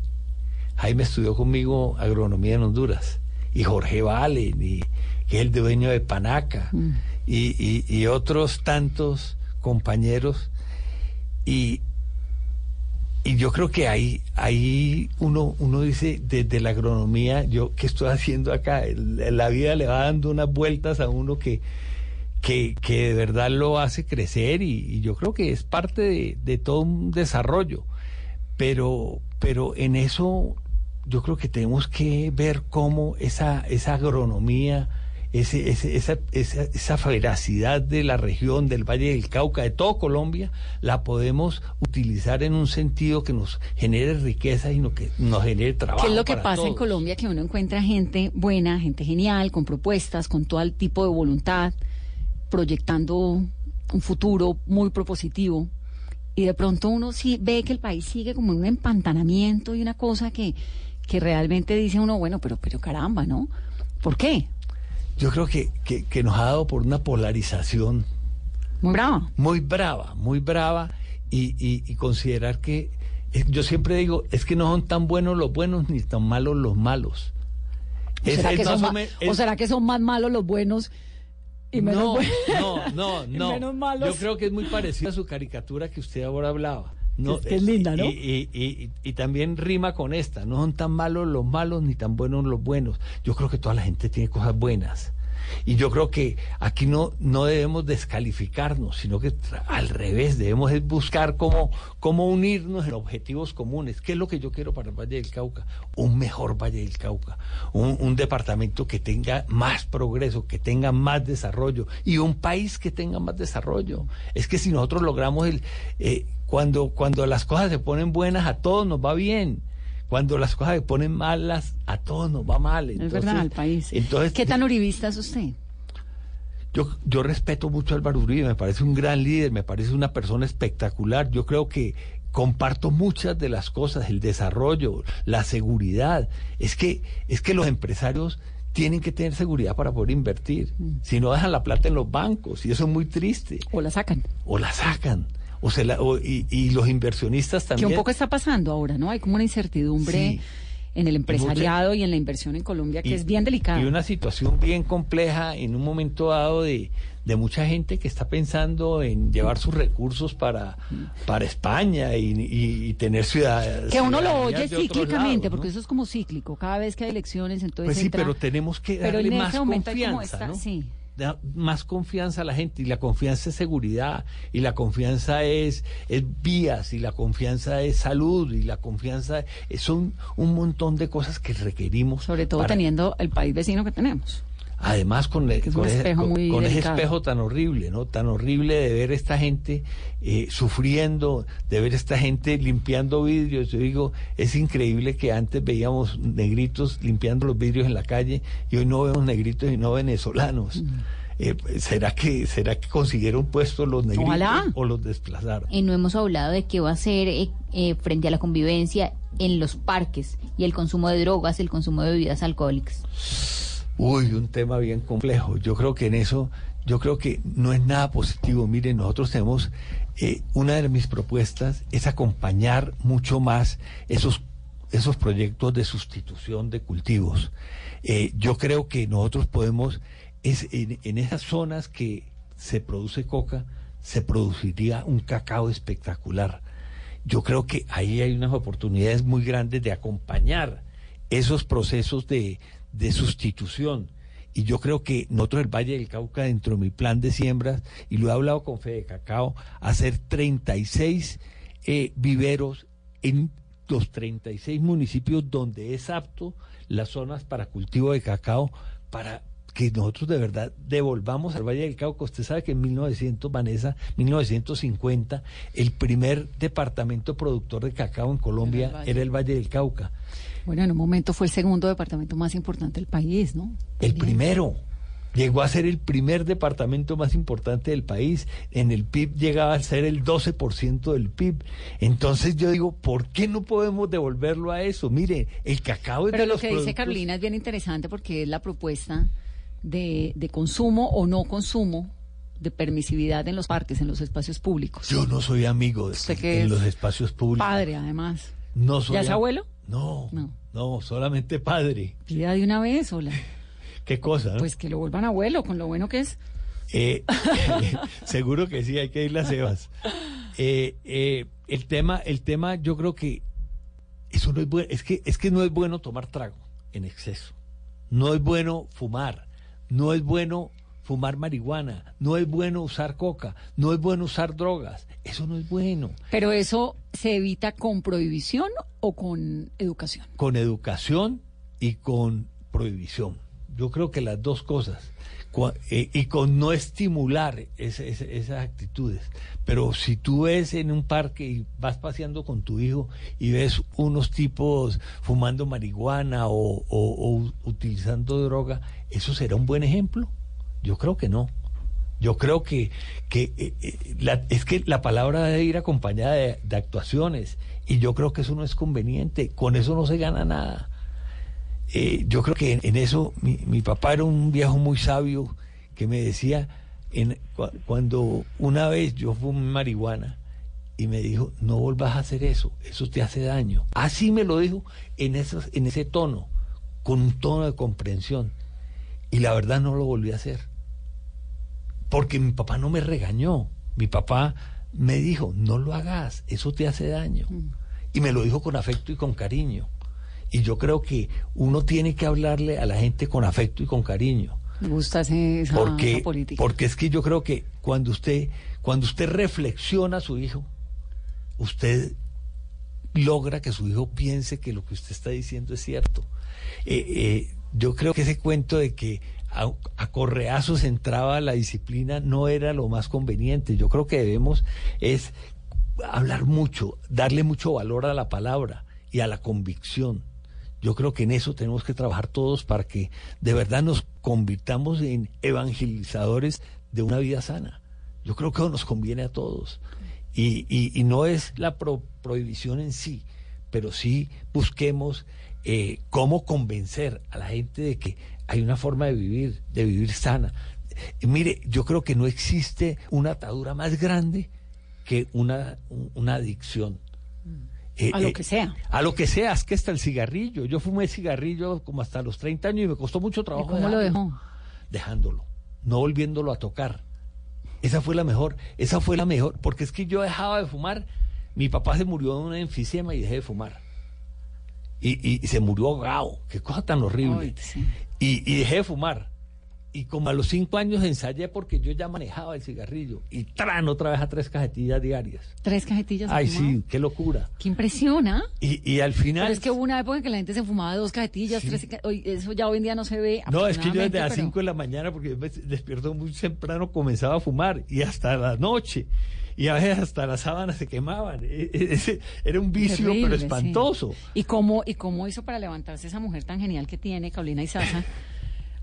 Speaker 7: Jaime estudió conmigo agronomía en Honduras. Y Jorge Valen, y, que es el dueño de Panaca, y, y- y otros tantos compañeros. Y, y yo creo que ahí, ahí uno, uno dice, desde la agronomía, yo, ¿qué estoy haciendo acá? La vida le va dando unas vueltas a uno que, que, que de verdad lo hace crecer y, y yo creo que es parte de, de todo un desarrollo. Pero, pero en eso yo creo que tenemos que ver cómo esa, esa agronomía, ese, ese- esa, esa, esa veracidad de la región, del Valle del Cauca, de todo Colombia, la podemos utilizar en un sentido que nos genere riqueza y no que nos genere trabajo.
Speaker 6: ¿Qué es lo que pasa en
Speaker 7: todos.
Speaker 6: Colombia? Que uno encuentra gente buena, gente genial, con propuestas, con todo el tipo de voluntad, proyectando un futuro muy propositivo. Y de pronto uno sí ve que el país sigue como en un empantanamiento y una cosa que, que realmente dice uno, bueno, pero, pero caramba, ¿no? ¿Por qué?
Speaker 7: Yo creo que, que, que nos ha dado por una polarización
Speaker 6: Muy brava.
Speaker 7: muy brava, muy brava, y, y- y considerar que, eh, yo siempre digo, es que no son tan buenos los buenos ni tan malos los malos.
Speaker 6: ¿O
Speaker 7: Es-
Speaker 6: será,
Speaker 7: es
Speaker 6: que son
Speaker 7: más men-
Speaker 6: o
Speaker 7: es-
Speaker 6: será que son más malos los buenos y menos
Speaker 7: no, no, no, no.
Speaker 6: malos.
Speaker 7: Yo creo que es muy parecido a su caricatura que usted ahora hablaba. No,
Speaker 6: Es que es linda, ¿no?
Speaker 7: Y, y- y- y también rima con esta. No son tan malos los malos ni tan buenos los buenos. Yo creo que toda la gente tiene cosas buenas. Y yo creo que aquí no, no debemos descalificarnos, sino que al revés, debemos buscar cómo, cómo unirnos en objetivos comunes. ¿Qué es lo que yo quiero para el Valle del Cauca? Un mejor Valle del Cauca, un, un departamento que tenga más progreso, que tenga más desarrollo y un país que tenga más desarrollo. Es que si nosotros logramos el... eh, cuando, cuando las cosas se ponen buenas, a todos nos va bien. Cuando las cosas se ponen malas, a todos nos va mal.
Speaker 6: es verdad, al país.
Speaker 7: Entonces,
Speaker 6: ¿Qué tan uribista es usted?
Speaker 7: yo, yo respeto mucho a Álvaro Uribe, me parece un gran líder, me parece una persona espectacular. Yo creo que comparto muchas de las cosas, el desarrollo, la seguridad. Es que, es que los empresarios tienen que tener seguridad para poder invertir. Si no dejan la plata en los bancos, y eso es muy triste.
Speaker 6: O la sacan.
Speaker 7: O la sacan. O se la, o- y, y los inversionistas
Speaker 6: Que
Speaker 7: también.
Speaker 6: un poco está pasando ahora, ¿no? Hay como una incertidumbre
Speaker 7: Sí.
Speaker 6: en el empresariado y en la inversión en Colombia que es bien delicada.
Speaker 7: Y una situación bien compleja en un momento dado de, de mucha gente que está pensando en llevar sus recursos para, para España y, y- y tener ciudad
Speaker 6: que uno lo oye cíclicamente,
Speaker 7: lados, ¿no?
Speaker 6: porque eso es como cíclico. Cada vez que hay elecciones, entonces
Speaker 7: Pues sí,
Speaker 6: entra-
Speaker 7: pero tenemos que
Speaker 6: Pero
Speaker 7: darle
Speaker 6: en
Speaker 7: más confianza,
Speaker 6: esta-
Speaker 7: ¿no?
Speaker 6: sí.
Speaker 7: Da más confianza a la gente y la confianza es seguridad y la confianza es, es vías y la confianza es salud y la confianza es- son un montón de cosas que requerimos
Speaker 6: Sobre todo
Speaker 7: para-
Speaker 6: teniendo el país vecino que tenemos.
Speaker 7: Además, con,
Speaker 6: es un
Speaker 7: con ese,
Speaker 6: espejo
Speaker 7: con-
Speaker 6: muy
Speaker 7: con ese
Speaker 6: delicado.
Speaker 7: espejo tan horrible, ¿no? Tan horrible de ver esta gente eh, sufriendo, de ver esta gente limpiando vidrios. Yo digo, es increíble que antes veíamos negritos limpiando los vidrios en la calle y hoy no vemos negritos y no venezolanos.
Speaker 6: Mm.
Speaker 7: Eh, ¿será, que, ¿Será que consiguieron puestos los negritos
Speaker 6: Ojalá.
Speaker 7: o los desplazaron?
Speaker 9: Y no hemos hablado de qué va a ser eh, eh, frente a la convivencia en los parques y el consumo de drogas, el consumo de bebidas alcohólicas.
Speaker 7: Uy, un tema bien complejo. Yo creo que en eso, yo creo que no es nada positivo. Miren, nosotros tenemos, eh, una de mis propuestas es acompañar mucho más esos, esos proyectos de sustitución de cultivos. Eh, yo creo que nosotros podemos, es, en, en esas zonas que se produce coca, se produciría un cacao espectacular. Yo creo que ahí hay unas oportunidades muy grandes de acompañar esos procesos de, de sustitución. Y yo creo que nosotros el Valle del Cauca, dentro de mi plan de siembras, y lo he hablado con Fede Cacao, hacer 36 eh, viveros en los 36 municipios donde es apto las zonas para cultivo de cacao, para que nosotros de verdad devolvamos al Valle del Cauca. Usted sabe que en 1900, Vanessa, 1950, el primer departamento productor de cacao en Colombia
Speaker 6: Era el Valle.
Speaker 7: era el Valle del Cauca.
Speaker 6: Bueno, en un momento fue el segundo departamento más importante del país, ¿no?
Speaker 7: El primero. Llegó a ser el primer departamento más importante del país. En el PIB llegaba a ser el 12% del PIB. Entonces yo digo, ¿por qué no podemos devolverlo a eso? Mire, el cacao es
Speaker 6: Pero
Speaker 7: de
Speaker 6: lo
Speaker 7: los
Speaker 6: que dice Carolina es bien interesante porque es la propuesta de, de consumo o no consumo de permisividad en los parques, en los espacios públicos.
Speaker 7: Yo no soy amigo de en los espacios públicos.
Speaker 6: Padre, además.
Speaker 7: No soy
Speaker 6: ¿Ya es abuelo?
Speaker 7: No,
Speaker 6: No.
Speaker 7: no, solamente padre.
Speaker 6: Pida de una vez, hola.
Speaker 7: ¿Qué cosa? no?
Speaker 6: Pues que lo vuelvan abuelo, con lo bueno que es.
Speaker 7: Eh, seguro que sí, hay que ir a Sebas. Eh, eh, el tema, el tema, yo creo que eso no es bueno, es que, es que no es bueno tomar trago en exceso. No es bueno fumar, no es bueno fumar marihuana, no es bueno usar coca, no es bueno usar drogas. Eso no es bueno.
Speaker 6: Pero eso se evita con prohibición o con educación.
Speaker 7: Con educación y con prohibición. Yo creo que las dos cosas. Eh, y con no estimular esas actitudes. Pero si tú ves en un parque y vas paseando con tu hijo y ves unos tipos fumando marihuana o, o- o utilizando droga, ¿eso será un buen ejemplo? Yo creo que no. Yo creo que, que eh, eh, es que la palabra debe ir acompañada de, actuaciones y yo creo que eso no es conveniente. Con eso no se gana nada. Eh, yo creo que en, eso mi, papá era un viejo muy sabio que me decía cuando una vez yo fumé marihuana y me dijo no volvas a hacer eso, eso te hace daño. Así me lo dijo en, esos, en ese tono, con un tono de comprensión. Y la verdad no lo volví a hacer. Porque mi papá no me regañó. Mi papá me dijo, no lo hagas, eso te hace daño. Y me lo dijo con afecto y con cariño. Y yo creo que uno tiene que hablarle a la gente con afecto y con cariño.
Speaker 6: Me gusta esa,
Speaker 7: Porque,
Speaker 6: esa política.
Speaker 7: porque es que yo creo que cuando usted, cuando usted reflexiona a su hijo, usted logra que su hijo piense que lo que usted está diciendo es cierto. Eh, eh, yo creo que ese cuento de que a, correazos entraba la disciplina no era lo más conveniente. Yo creo que debemos es hablar mucho, darle mucho valor a la palabra y a la convicción. Yo creo que en eso tenemos que trabajar todos para que de verdad nos convirtamos en evangelizadores de una vida sana. Yo creo que eso nos conviene a todos. Y, y- no es la pro- prohibición en sí, pero sí busquemos eh, cómo convencer a la gente de que hay una forma de vivir, de vivir sana. Eh, mire, yo creo que no existe una atadura más grande que una, un- una adicción. Eh,
Speaker 6: A lo
Speaker 7: eh,
Speaker 6: que sea.
Speaker 7: A lo que sea, es que hasta el cigarrillo. Yo fumé cigarrillo como hasta los 30 años y me costó mucho
Speaker 6: ¿Y
Speaker 7: trabajo.
Speaker 6: cómo lo dejó?
Speaker 7: Dejándolo, no volviéndolo a tocar. Esa fue la mejor, esa fue la mejor, porque es que yo dejaba de fumar. Mi papá se murió de un enfisema y dejé de fumar. Y, y- y se murió ahogado, qué cosa tan horrible.
Speaker 6: Ay, sí.
Speaker 7: Y, y dejé de fumar. Y como a los cinco años ensayé porque yo ya manejaba el cigarrillo. Y tran otra vez a tres cajetillas diarias.
Speaker 6: Tres cajetillas.
Speaker 7: Ay,
Speaker 6: fumado.
Speaker 7: sí, qué locura.
Speaker 6: Qué impresiona.
Speaker 7: Y, y al final...
Speaker 6: Pero es que hubo una época en que la gente se fumaba dos cajetillas, tres. ca- hoy- Eso ya hoy en día no se ve.
Speaker 7: No, es que yo desde las
Speaker 6: pero-
Speaker 7: 5 de la mañana, porque yo me despierto muy temprano, comenzaba a fumar y hasta la noche. Y a veces hasta las sábanas se quemaban. E- e- era un vicio,
Speaker 6: Terrible,
Speaker 7: pero
Speaker 6: sí.
Speaker 7: espantoso.
Speaker 6: ¿Y cómo, ¿Y cómo hizo para levantarse esa mujer tan genial que tiene, Carolina Izaza,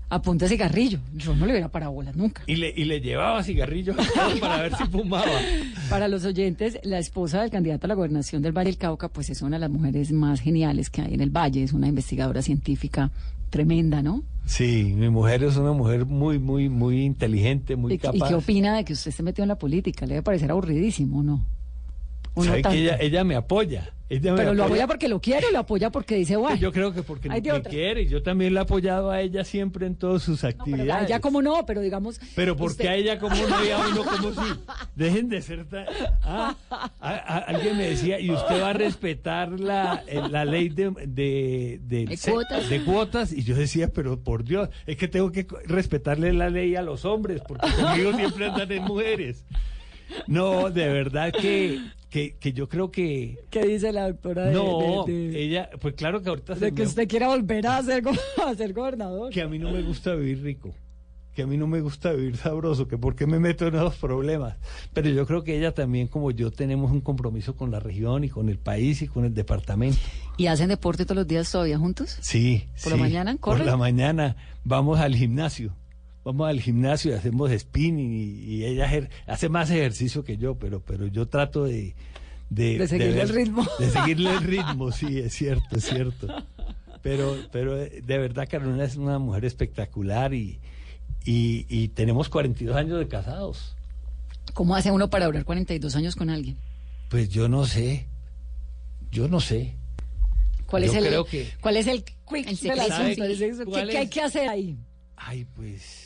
Speaker 6: a punta de cigarrillo? Yo no le hubiera parado bolas nunca.
Speaker 7: Y le, y le llevaba cigarrillos para ver si fumaba.
Speaker 6: Para los oyentes, la esposa del candidato a la gobernación del Valle del Cauca, pues es una de las mujeres más geniales que hay en el Valle, es una investigadora científica tremenda, ¿no?
Speaker 7: Sí, mi mujer es una mujer muy, muy, muy inteligente, muy
Speaker 6: ¿Y, y
Speaker 7: capaz.
Speaker 6: qué opina de que usted se metió en la política? Le debe parecer aburridísimo, ¿no? ¿O no
Speaker 7: ¿Sabe
Speaker 6: tanto?
Speaker 7: que ella, ella me apoya? Ella me
Speaker 6: ¿Pero lo apoya porque lo quiere o lo apoya porque dice, bueno?
Speaker 7: Yo creo que porque
Speaker 6: de
Speaker 7: me
Speaker 6: otra.
Speaker 7: quiere. y Yo también la he apoyado a ella siempre en todas sus
Speaker 6: Pero a
Speaker 7: actividades.
Speaker 6: ella como no, pero digamos...
Speaker 7: Pero porque
Speaker 6: usted-
Speaker 7: a ella como no y a uno como sí. Dejen de ser tan... Ah, alguien me decía, y usted va a respetar la, eh, la ley de, de,
Speaker 9: De
Speaker 7: se-
Speaker 9: cuotas.
Speaker 7: de cuotas. Y yo decía, pero por Dios, es que tengo que respetarle la ley a los hombres, porque conmigo siempre andan en mujeres. No, de verdad que, que, que yo creo que...
Speaker 6: ¿Qué dice la doctora de,
Speaker 7: No,
Speaker 6: de- de-
Speaker 7: ella, pues claro que ahorita se
Speaker 6: de que
Speaker 7: me-
Speaker 6: usted quiera volver a ser, go- a ser gobernador?
Speaker 7: que a mí no me gusta vivir rico. que a mí no me gusta vivir sabroso, que por qué me meto en esos problemas. Pero yo creo que ella también, como yo, tenemos un compromiso con la región y con el país y con el departamento.
Speaker 6: ¿Y hacen deporte todos los días todavía juntos?
Speaker 7: Sí.
Speaker 6: ¿Por la mañana?
Speaker 7: Por la mañana vamos al gimnasio. Vamos al gimnasio y hacemos spinning y, y ella hace más ejercicio que yo, pero, pero yo trato de... De,
Speaker 6: De seguirle el ritmo.
Speaker 7: De seguirle el ritmo, sí, es cierto, es cierto. Pero, pero eh, de verdad Carolina es una mujer espectacular y, y, y tenemos 42 años de casados.
Speaker 6: ¿Cómo hace uno para durar 42 años con alguien?
Speaker 7: Pues yo no sé, yo no sé.
Speaker 6: ¿Cuál
Speaker 7: Yo
Speaker 6: es el,
Speaker 7: creo que-
Speaker 6: ¿cuál es el quick
Speaker 9: El secreto.
Speaker 6: ¿Qué,
Speaker 7: ¿Cuál
Speaker 6: qué hay que hacer ahí?
Speaker 7: Ay, pues...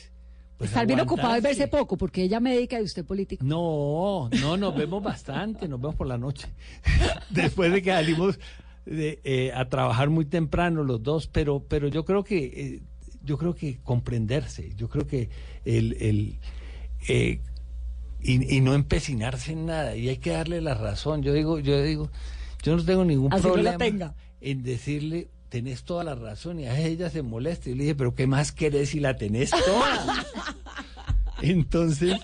Speaker 7: pues
Speaker 6: Estar bien ocupado y verse poco, porque ella médica y usted político.
Speaker 7: No, no, nos vemos bastante, nos vemos por la noche. Después de que salimos de, eh, a trabajar muy temprano los dos, pero, pero yo creo que eh, yo creo que comprenderse, yo creo que el, el eh, y, y no empecinarse en nada, y hay que darle la razón. Yo digo, yo digo, yo no tengo ningún
Speaker 6: Así no la
Speaker 7: problema
Speaker 6: tenga.
Speaker 7: en decirle tenés toda la razón y a ella se molesta y le dije, pero ¿qué más querés si la tenés toda? Entonces,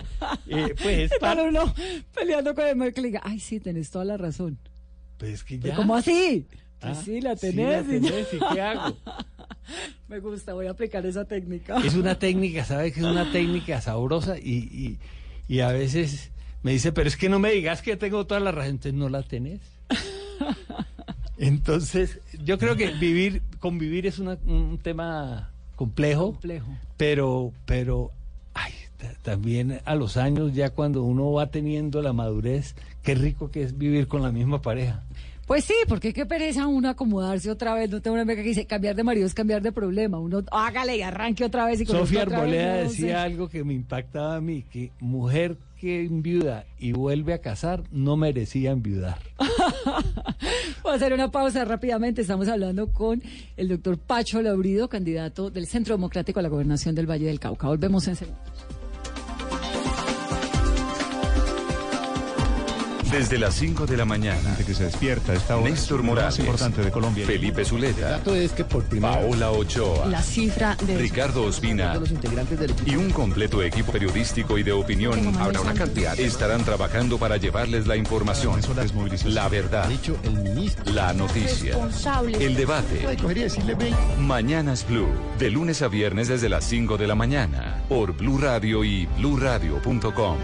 Speaker 7: eh, pues
Speaker 6: Para
Speaker 7: parte-
Speaker 6: uno peleando con el que le diga, ay, sí, tenés toda la razón.
Speaker 7: Pues es que
Speaker 6: Pero
Speaker 7: ya.
Speaker 6: ¿Cómo así?
Speaker 7: Ah,
Speaker 6: Pues sí, la
Speaker 7: sí,
Speaker 6: tenés.
Speaker 7: la tenés, ¿y qué hago?
Speaker 6: Me gusta, voy a aplicar esa técnica.
Speaker 7: Es una técnica, ¿sabes? Que es una técnica sabrosa y, y, y a veces me dice, pero es que no me digas que tengo toda la razón, entonces no la tenés. Entonces, yo creo que vivir, convivir es una- un tema complejo,
Speaker 6: Complejo.
Speaker 7: pero, pero, ay, ta- también a los años, ya cuando uno va teniendo la madurez, qué rico que es vivir con la misma pareja.
Speaker 6: Pues sí, porque qué pereza uno acomodarse otra vez. No tengo una amiga que dice, cambiar de marido es cambiar de problema. Uno hágale y arranque otra vez y
Speaker 7: Sofía
Speaker 6: vez,
Speaker 7: Arboleda
Speaker 6: no
Speaker 7: decía
Speaker 6: sé.
Speaker 7: algo que me impactaba a mí, que mujer que enviuda y vuelve a casar no merecía enviudar.
Speaker 6: Voy a hacer una pausa rápidamente. Estamos hablando con el doctor Pacho Laurido, candidato del Centro Democrático a la Gobernación del Valle del Cauca. Volvemos en segundos.
Speaker 5: Desde las 5 de la mañana.
Speaker 10: que se despierta esta hora.
Speaker 5: Néstor Morales.
Speaker 10: más importante de Colombia.
Speaker 5: Felipe Zuleta.
Speaker 10: dato es que por primera
Speaker 5: Paola Ochoa.
Speaker 6: La cifra de...
Speaker 5: Ricardo Ospina.
Speaker 10: los integrantes del
Speaker 5: Y un completo equipo periodístico y de opinión. Habrá una cantidad. Estarán trabajando para llevarles la información. La verdad.
Speaker 10: dicho el ministro.
Speaker 5: La noticia. El debate. Mañanas Blue. De lunes a viernes desde las 5 de la mañana. Por Blue Radio y bluradio.com.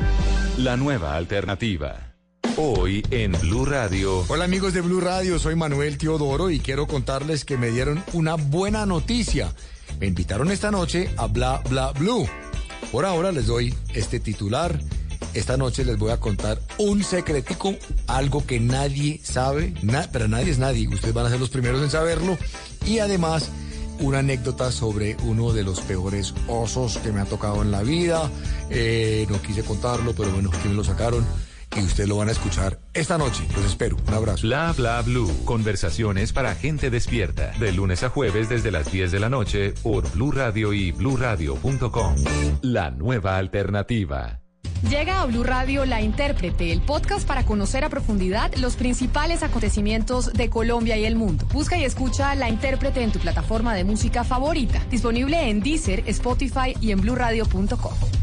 Speaker 5: La nueva alternativa. Hoy en Blue Radio.
Speaker 11: Hola amigos de Blue Radio, soy Manuel Teodoro y quiero contarles que me dieron una buena noticia. Me invitaron esta noche a Bla Bla Blue. Por ahora les doy este titular. Esta noche les voy a contar un secretico, algo que nadie sabe, na- pero nadie es nadie. Ustedes van a ser los primeros en saberlo. Y además una anécdota sobre uno de los peores osos que me ha tocado en la vida. Eh, no quise contarlo, pero bueno, aquí me lo sacaron y ustedes lo van a escuchar esta noche. Los espero. Un abrazo.
Speaker 5: Bla Bla Blue. Conversaciones para gente despierta. De lunes a jueves desde las 10 de la noche por Blue Radio y bluradio.com. La nueva alternativa.
Speaker 12: Llega a Blue Radio La Intérprete, el podcast para conocer a profundidad los principales acontecimientos de Colombia y el mundo. Busca y escucha La Intérprete en tu plataforma de música favorita, disponible en Deezer, Spotify y en bluradio.com.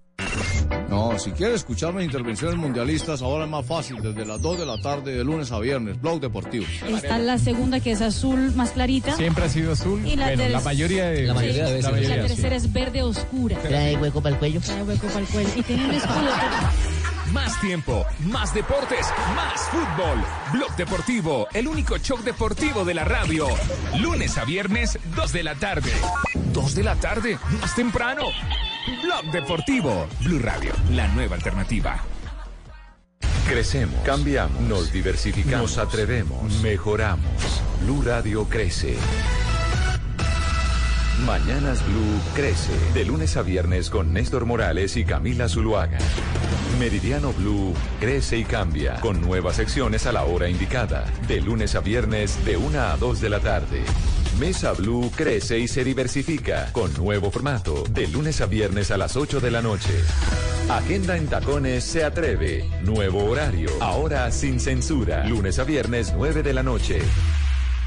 Speaker 13: No, si quiere escuchar mis intervenciones mundialistas, ahora es más fácil, desde las 2 de la tarde de lunes a viernes, Blog Deportivo.
Speaker 14: Está la segunda que es azul más clarita.
Speaker 13: Siempre ha sido azul.
Speaker 14: Y la
Speaker 13: Bueno,
Speaker 14: ter-
Speaker 13: la mayoría de
Speaker 14: La mayoría de
Speaker 13: veces.
Speaker 14: veces. La tercera es verde oscura.
Speaker 15: ¿Trae hueco para el cuello?
Speaker 14: Trae hueco para el cuello. Y tiene un escudo.
Speaker 3: Más tiempo, más deportes, más fútbol. Blog Deportivo, el único show deportivo de la radio. Lunes a viernes, 2 de la tarde. 2 de la tarde, más temprano. Blog Deportivo, Blue Radio, la nueva alternativa.
Speaker 5: Crecemos, cambiamos, nos diversificamos, nos atrevemos, mejoramos. Blue Radio crece. Mañanas Blue crece de lunes a viernes con Néstor Morales y Camila Zuluaga. Meridiano Blue crece y cambia con nuevas secciones a la hora indicada, de lunes a viernes de 1 a 2 de la tarde. Mesa Blue crece y se diversifica con nuevo formato, de lunes a viernes a las 8 de la noche. Agenda en Tacones se atreve. Nuevo horario, ahora sin censura. Lunes a viernes 9 de la noche.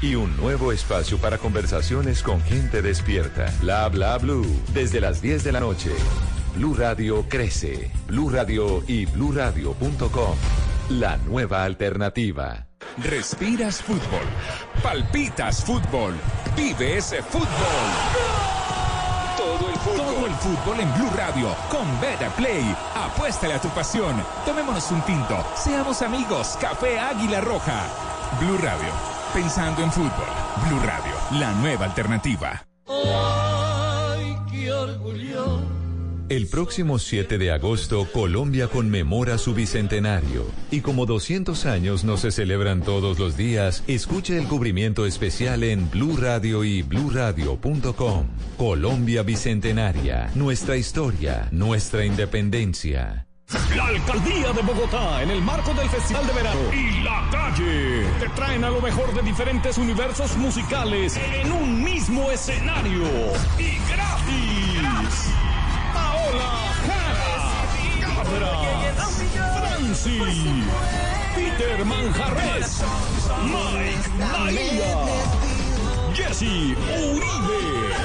Speaker 5: Y un nuevo espacio para conversaciones con gente despierta. Bla bla blue. Desde las 10 de la noche. Blue Radio crece. Blue Radio y bluradio.com. La nueva alternativa.
Speaker 3: Respiras fútbol. Palpitas fútbol. Vive ese fútbol. Todo el fútbol. Todo el fútbol en Blue Radio con Beta Play. Apuéstale a tu pasión. Tomémonos un tinto. Seamos amigos. Café Águila Roja. Blue Radio. Pensando en fútbol. Blue Radio. La nueva alternativa.
Speaker 16: Ay, qué orgullo.
Speaker 5: El próximo 7 de agosto, Colombia conmemora su bicentenario. Y como 200 años no se celebran todos los días, escuche el cubrimiento especial en Blue Radio y bluradio.com. Colombia Bicentenaria. Nuestra historia, nuestra independencia.
Speaker 16: Alcaldía de Bogotá, en el marco del Festival de Verano. Y La Calle, te traen a lo mejor de diferentes universos musicales en un mismo escenario. Y gratis. Paola Jara, Cabra, Franci, Peter Manjarres, Mike Bahía, Jesse Uribe.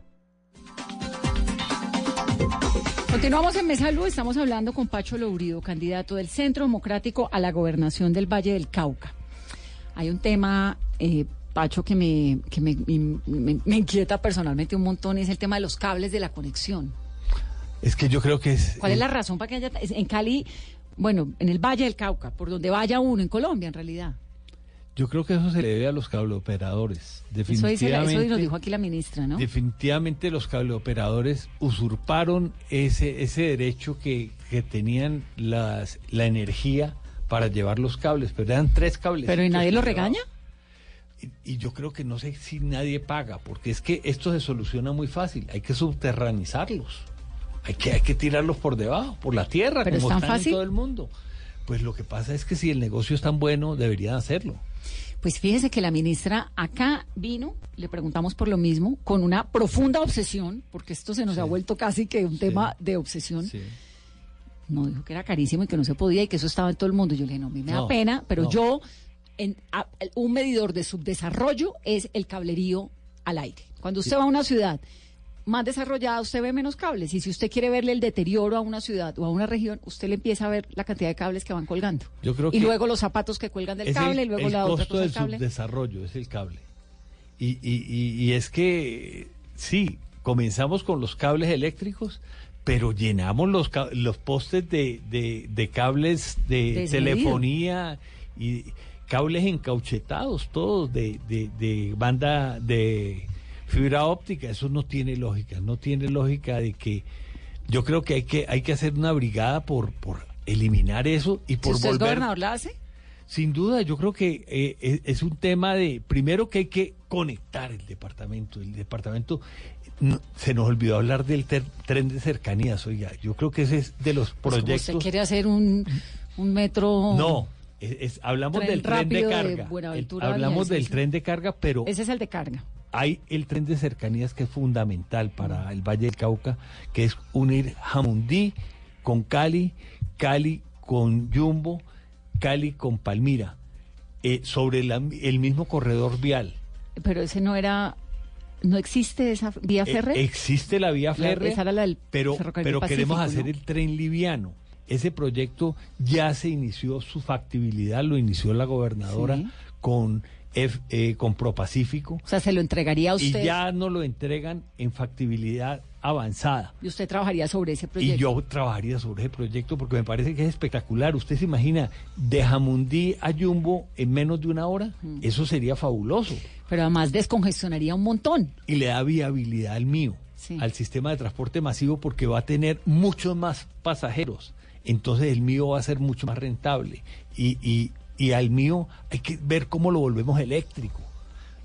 Speaker 6: Continuamos en Mesa Blue, estamos hablando con Pacho Lourido, candidato del Centro Democrático a la gobernación del Valle del Cauca. Hay un tema, eh, Pacho, que, me, que me, me- me inquieta personalmente un montón y es el tema de los cables de la conexión.
Speaker 7: Es que yo creo que es...
Speaker 6: ¿Cuál es
Speaker 7: eh,
Speaker 6: la razón para que haya... En Cali, bueno, en el Valle del Cauca, por donde vaya uno, en Colombia en realidad.
Speaker 7: Yo creo que eso se le debe a los cableoperadores.
Speaker 6: Eso, dice la-
Speaker 7: Definitivamente.
Speaker 6: eso nos dijo aquí la ministra, ¿no?
Speaker 7: Definitivamente los cableoperadores usurparon ese, ese derecho que, que tenían las, la energía para llevar los cables, pero eran tres cables.
Speaker 6: Pero ¿y nadie lo regaña?
Speaker 7: Y, y yo creo que no sé si nadie paga, porque es que esto se soluciona muy fácil, hay que subterranizarlos, hay que, hay que tirarlos por debajo, por la tierra,
Speaker 6: ¿Pero es
Speaker 7: como
Speaker 6: tan
Speaker 7: están
Speaker 6: fácil?
Speaker 7: en todo el mundo. Pues lo que pasa es que si el negocio es tan bueno, deberían hacerlo.
Speaker 6: Pues fíjese que la ministra acá vino, le preguntamos por lo mismo, con una profunda obsesión, porque esto se nos ha vuelto casi que un tema de obsesión. No, dijo que era carísimo y que no se podía y que eso estaba en todo el mundo. Yo le dije, no, a mí me da pena, pero
Speaker 7: no.
Speaker 6: yo, en, a- un medidor de subdesarrollo es el cablerío al aire. Cuando usted va a una ciudad más desarrollada, usted ve menos cables. Y si usted quiere verle el deterioro a una ciudad o a una región, usted le empieza a ver la cantidad de cables que van colgando.
Speaker 7: Yo creo
Speaker 6: y
Speaker 7: que
Speaker 6: luego los zapatos que cuelgan del cable,
Speaker 7: el,
Speaker 6: y luego
Speaker 7: el
Speaker 6: la otra
Speaker 7: costo
Speaker 6: cosa
Speaker 7: del
Speaker 6: del cable.
Speaker 7: subdesarrollo, es el cable. Y, y- y- y es que, sí, comenzamos con los cables eléctricos, pero llenamos los, los postes de, de- de cables de
Speaker 6: Desmedido.
Speaker 7: telefonía y cables encauchetados, todos de, de- de banda de fibra óptica. Eso no tiene lógica, no tiene lógica de que yo creo que hay que, hay que hacer una brigada por, por eliminar eso y por
Speaker 6: usted es
Speaker 7: volver...
Speaker 6: gobernador, ¿la hace?
Speaker 7: Sin duda, yo creo que eh, es, es un tema de, primero que hay que conectar el departamento. El departamento, no, se nos olvidó hablar del ter- tren de cercanías, oiga, yo creo que ese es de los
Speaker 6: Pues
Speaker 7: proyectos.
Speaker 6: usted quiere hacer un, un metro...
Speaker 7: No, es- es- hablamos
Speaker 6: Tren
Speaker 7: del tren de carga. El- hablamos del tren de carga, pero
Speaker 6: Ese es el de carga.
Speaker 7: Hay el tren de cercanías que es fundamental para el Valle del Cauca, que es unir Jamundí con Cali, Cali con Yumbo, Cali con Palmira. eh, sobre la- el mismo corredor vial.
Speaker 6: Pero ese no era, no existe esa vía
Speaker 7: Eh,
Speaker 6: férrea.
Speaker 7: existe la vía férrea, pero, pero queremos hacer
Speaker 6: ¿no?
Speaker 7: el tren liviano. Ese proyecto ya se inició su factibilidad, lo inició la gobernadora
Speaker 6: Sí.
Speaker 7: con, F- eh, con ProPacífico.
Speaker 6: O sea, se lo entregaría a
Speaker 7: Y
Speaker 6: usted.
Speaker 7: ya nos lo entregan en factibilidad avanzada.
Speaker 6: y usted trabajaría sobre ese proyecto.
Speaker 7: Y yo trabajaría sobre ese proyecto porque me parece que es espectacular. Usted se imagina de Jamundí a Jumbo en menos de una hora. Eso sería fabuloso.
Speaker 6: Pero además descongestionaría un montón.
Speaker 7: Y le da viabilidad al mío,
Speaker 6: Sí.
Speaker 7: al sistema de transporte masivo, porque va a tener muchos más pasajeros. Entonces el mío va a ser mucho más rentable. Y, y, y al mío hay que ver cómo lo volvemos eléctrico.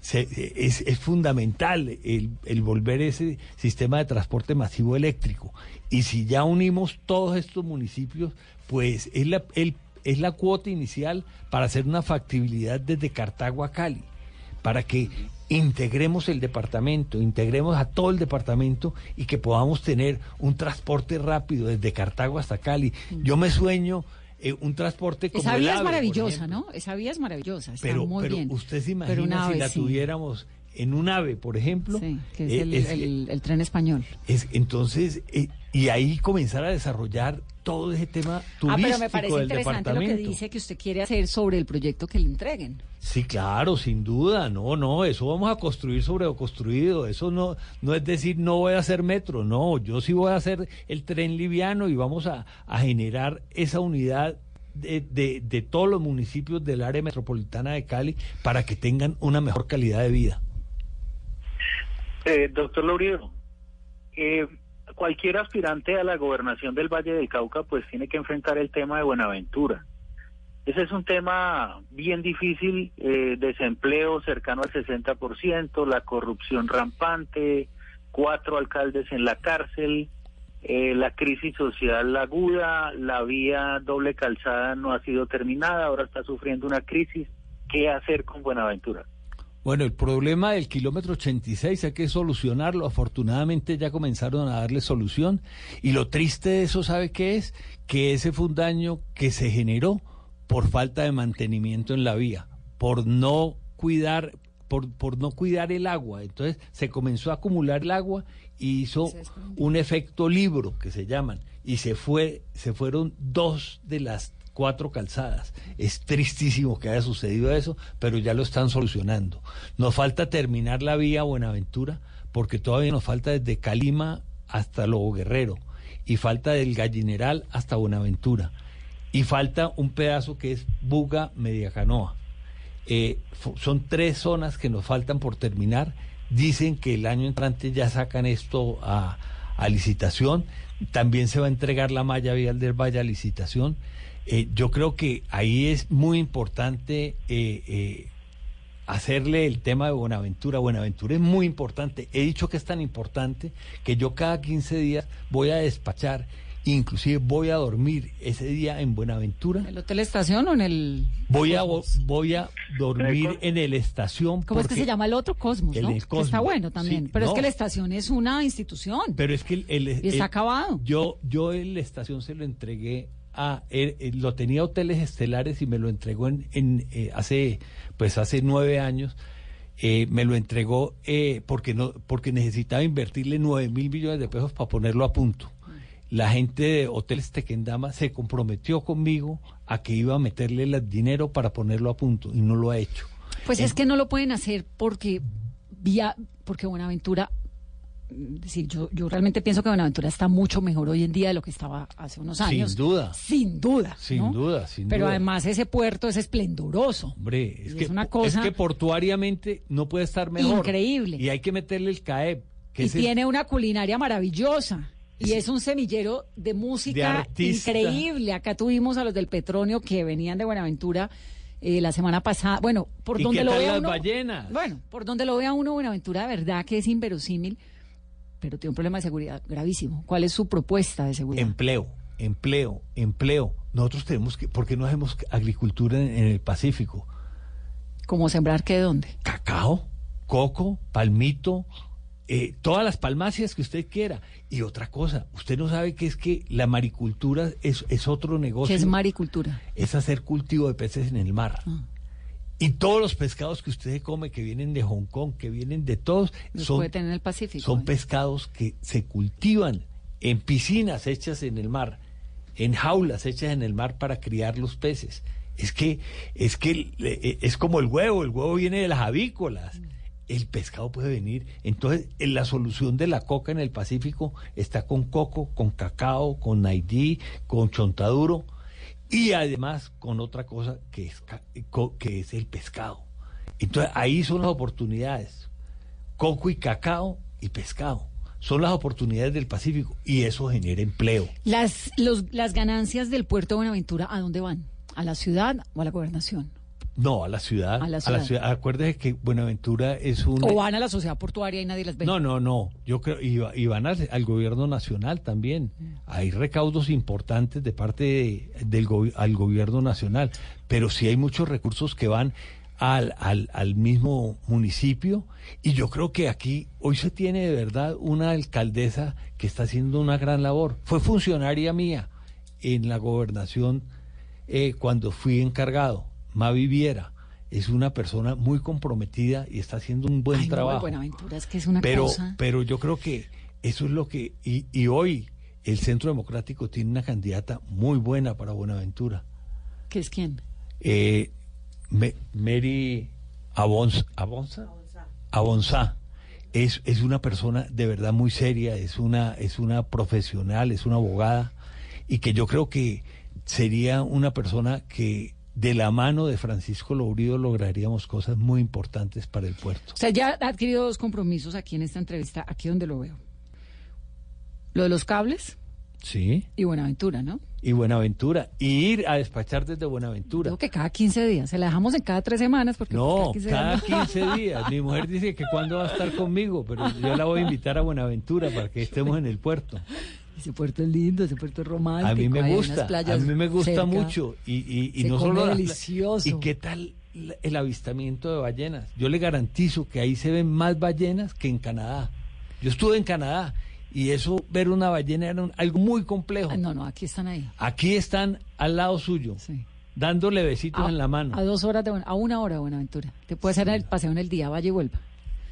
Speaker 7: Se- es, es fundamental el, el volver ese sistema de transporte masivo eléctrico. Y si ya unimos todos estos municipios, pues es la, el- es la cuota inicial para hacer una factibilidad desde Cartago a Cali, para que integremos el departamento, integremos a todo el departamento y que podamos tener un transporte rápido desde Cartago hasta Cali. Yo me sueño eh, un transporte como
Speaker 6: Esa vía es
Speaker 7: AVE,
Speaker 6: maravillosa. ¿no? Esa vía es maravillosa. Está
Speaker 7: Pero,
Speaker 6: muy
Speaker 7: pero
Speaker 6: bien.
Speaker 7: usted se imagina si la
Speaker 6: sí.
Speaker 7: tuviéramos en un ave, por ejemplo.
Speaker 6: Sí, que es,
Speaker 7: eh,
Speaker 6: el,
Speaker 7: es-
Speaker 6: el- el tren español.
Speaker 7: es- entonces, eh, y ahí comenzar a desarrollar todo ese tema
Speaker 6: Ah,
Speaker 7: turístico
Speaker 6: pero me parece interesante lo que dice que usted quiere hacer sobre el proyecto que le entreguen.
Speaker 7: Sí, claro, sin duda, no, no, eso vamos a construir sobre lo construido, eso no, no es decir no voy a hacer metro, no, yo sí voy a hacer el tren liviano y vamos a, a generar esa unidad de, de, de todos los municipios del área metropolitana de Cali para que tengan una mejor calidad de vida.
Speaker 8: Eh, doctor Laurido, eh, cualquier aspirante a la gobernación del Valle del Cauca pues tiene que enfrentar el tema de Buenaventura. Ese es un tema bien difícil, eh, desempleo cercano al 60%, la corrupción rampante, cuatro alcaldes en la cárcel, eh, la crisis social aguda, la vía doble calzada no ha sido terminada, ahora está sufriendo una crisis. ¿Qué hacer con Buenaventura?
Speaker 7: Bueno, el problema del kilómetro 86 hay que solucionarlo. Afortunadamente ya comenzaron a darle solución. Y lo triste de eso, ¿sabe qué es? Que ese fue un daño que se generó por falta de mantenimiento en la vía, por no cuidar, por, por no cuidar el agua. Entonces se comenzó a acumular el agua y hizo un efecto libro que se llaman. Y se fue, se fueron dos de las cuatro calzadas. Es tristísimo que haya sucedido eso, pero ya lo están solucionando. Nos falta terminar la vía Buenaventura, porque todavía nos falta desde Calima hasta Lobo Guerrero, y falta del Gallineral hasta Buenaventura, y falta un pedazo que es Buga Mediacanoa. Eh, son tres zonas que nos faltan por terminar. Dicen que el año entrante ya sacan esto a, a licitación. También se va a entregar la malla vial del Valle a licitación. Eh, yo creo que ahí es muy importante eh, eh, hacerle el tema de Buenaventura. Buenaventura es muy importante. He dicho que es tan importante que yo cada 15 días voy a despachar, inclusive voy a dormir ese día en Buenaventura.
Speaker 6: ¿En el Hotel Estación o en el...?
Speaker 7: Voy a, voy a dormir en el estación.
Speaker 6: ¿Cómo es que se llama el otro? Cosmos,
Speaker 7: El
Speaker 6: ¿no?
Speaker 7: del
Speaker 6: Que
Speaker 7: Cosmos.
Speaker 6: está bueno también.
Speaker 7: Sí,
Speaker 6: pero es que la estación es una institución.
Speaker 7: Pero es que el, el-
Speaker 6: Y está
Speaker 7: el-
Speaker 6: acabado.
Speaker 7: Yo, yo en la estación se lo entregué a él, él lo tenía hoteles estelares y me lo entregó en, en, eh, hace pues hace nueve años. Eh, me lo entregó eh, porque no porque necesitaba invertirle nueve mil millones de pesos para ponerlo a punto. La gente de Hoteles Tequendama se comprometió conmigo a que iba a meterle el dinero para ponerlo a punto y no lo ha hecho.
Speaker 6: Pues es que no lo pueden hacer porque vía, porque Buenaventura, decir, yo, yo realmente pienso que Buenaventura está mucho mejor hoy en día de lo que estaba hace unos años.
Speaker 7: Sin duda.
Speaker 6: Sin duda.
Speaker 7: Sin
Speaker 6: ¿no?
Speaker 7: duda, sin
Speaker 6: Pero
Speaker 7: duda.
Speaker 6: además ese puerto es esplendoroso.
Speaker 7: Hombre, es que,
Speaker 6: es una cosa
Speaker 7: es que portuariamente no puede estar mejor.
Speaker 6: Increíble.
Speaker 7: Y hay que meterle el CAEP. Que
Speaker 6: y
Speaker 7: el-
Speaker 6: tiene una culinaria maravillosa. Y es un semillero de música
Speaker 7: De
Speaker 6: increíble. Acá tuvimos a los del Petronio que venían de Buenaventura eh, la semana pasada. Bueno, por
Speaker 7: ¿Y
Speaker 6: donde
Speaker 7: qué
Speaker 6: lo
Speaker 7: tal
Speaker 6: vea
Speaker 7: las
Speaker 6: uno.
Speaker 7: ballenas?
Speaker 6: Bueno, por donde lo vea uno, Buenaventura, de verdad que es inverosímil, pero tiene un problema de seguridad gravísimo. ¿Cuál es su propuesta de seguridad?
Speaker 7: Empleo, empleo, empleo. Nosotros tenemos que, ¿por qué no hacemos agricultura en, en el Pacífico?
Speaker 6: ¿Cómo sembrar qué dónde?
Speaker 7: Cacao, coco, palmito, eh, todas las palmacias que usted quiera. Y otra cosa, usted no sabe que es que la maricultura es, es otro negocio.
Speaker 6: ¿Qué es maricultura?
Speaker 7: es hacer cultivo de peces en el mar. Y todos los pescados que usted come, que vienen de Hong Kong, que vienen de todos,
Speaker 6: Los
Speaker 7: son,
Speaker 6: en el Pacífico.
Speaker 7: son
Speaker 6: ¿eh?
Speaker 7: pescados que se cultivan en piscinas hechas en el mar, en jaulas hechas en el mar para criar los peces. Es que es que eh, es como el huevo, el huevo viene de las avícolas. El pescado puede venir. Entonces, en la solución de la coca en el Pacífico está con coco, con cacao, con naidí, con chontaduro y además con otra cosa que es, que es el pescado. Entonces, ahí son las oportunidades. Coco y cacao y pescado. Son las oportunidades del Pacífico y eso genera empleo.
Speaker 6: Las, los, las ganancias del puerto de Buenaventura, ¿a dónde van? ¿A la ciudad o a la gobernación?
Speaker 7: No, a la ciudad.
Speaker 6: A la ciudad.
Speaker 7: Acuérdese que Buenaventura es un...
Speaker 6: ¿O van a la sociedad portuaria y nadie las ve?
Speaker 7: No, no, no. Yo creo y, y van al, al gobierno nacional también. Hay recaudos importantes de parte de- del al gobierno nacional, pero sí hay muchos recursos que van al, al, al mismo municipio y yo creo que aquí hoy se tiene de verdad una alcaldesa que está haciendo una gran labor. Fue funcionaria mía en la gobernación eh, cuando fui encargado. Mavi Viera es una persona muy comprometida y está haciendo un buen
Speaker 6: Ay, no,
Speaker 7: trabajo.
Speaker 6: Buenaventura es que es una
Speaker 7: pero,
Speaker 6: cosa.
Speaker 7: pero yo creo que eso es lo que... Y, y hoy el Centro Democrático tiene una candidata muy buena para Buenaventura.
Speaker 6: ¿Qué es quién?
Speaker 7: Eh, Me- Mary Abons, Abonza. Abonza. Es, es una persona de verdad muy seria, es una, es una profesional, es una abogada, y que yo creo que sería una persona que de la mano de Francisco Lourido lograríamos cosas muy importantes para el puerto.
Speaker 6: O sea, ya ha adquirido dos compromisos aquí en esta entrevista, aquí donde lo veo. Lo de los cables
Speaker 7: Sí.
Speaker 6: y Buenaventura, ¿no?
Speaker 7: Y Buenaventura. Y ir a despachar desde Buenaventura.
Speaker 6: Digo que cada 15 días. Se la dejamos en cada tres semanas porque
Speaker 7: No,
Speaker 6: pues,
Speaker 7: cada
Speaker 6: días no.
Speaker 7: 15 días. Mi mujer dice que cuándo va a estar conmigo, pero yo la voy a invitar a Buenaventura para que estemos en el puerto.
Speaker 6: Ese puerto es lindo, ese puerto es romántico.
Speaker 7: A mí me gusta, a mí me gusta
Speaker 6: cerca.
Speaker 7: mucho. Y, y, y no solo
Speaker 6: delicioso.
Speaker 7: ¿Y qué tal el avistamiento de ballenas? Yo le garantizo que ahí se ven más ballenas que en Canadá. Yo estuve en Canadá y eso, ver una ballena era un- algo muy complejo.
Speaker 6: Ah, No, no, aquí están ahí.
Speaker 7: Aquí están al lado suyo, dándole besitos
Speaker 6: A,
Speaker 7: en la mano.
Speaker 6: a dos horas de a una hora de Buenaventura. Te puede hacer el paseo en el día, vaya y vuelva.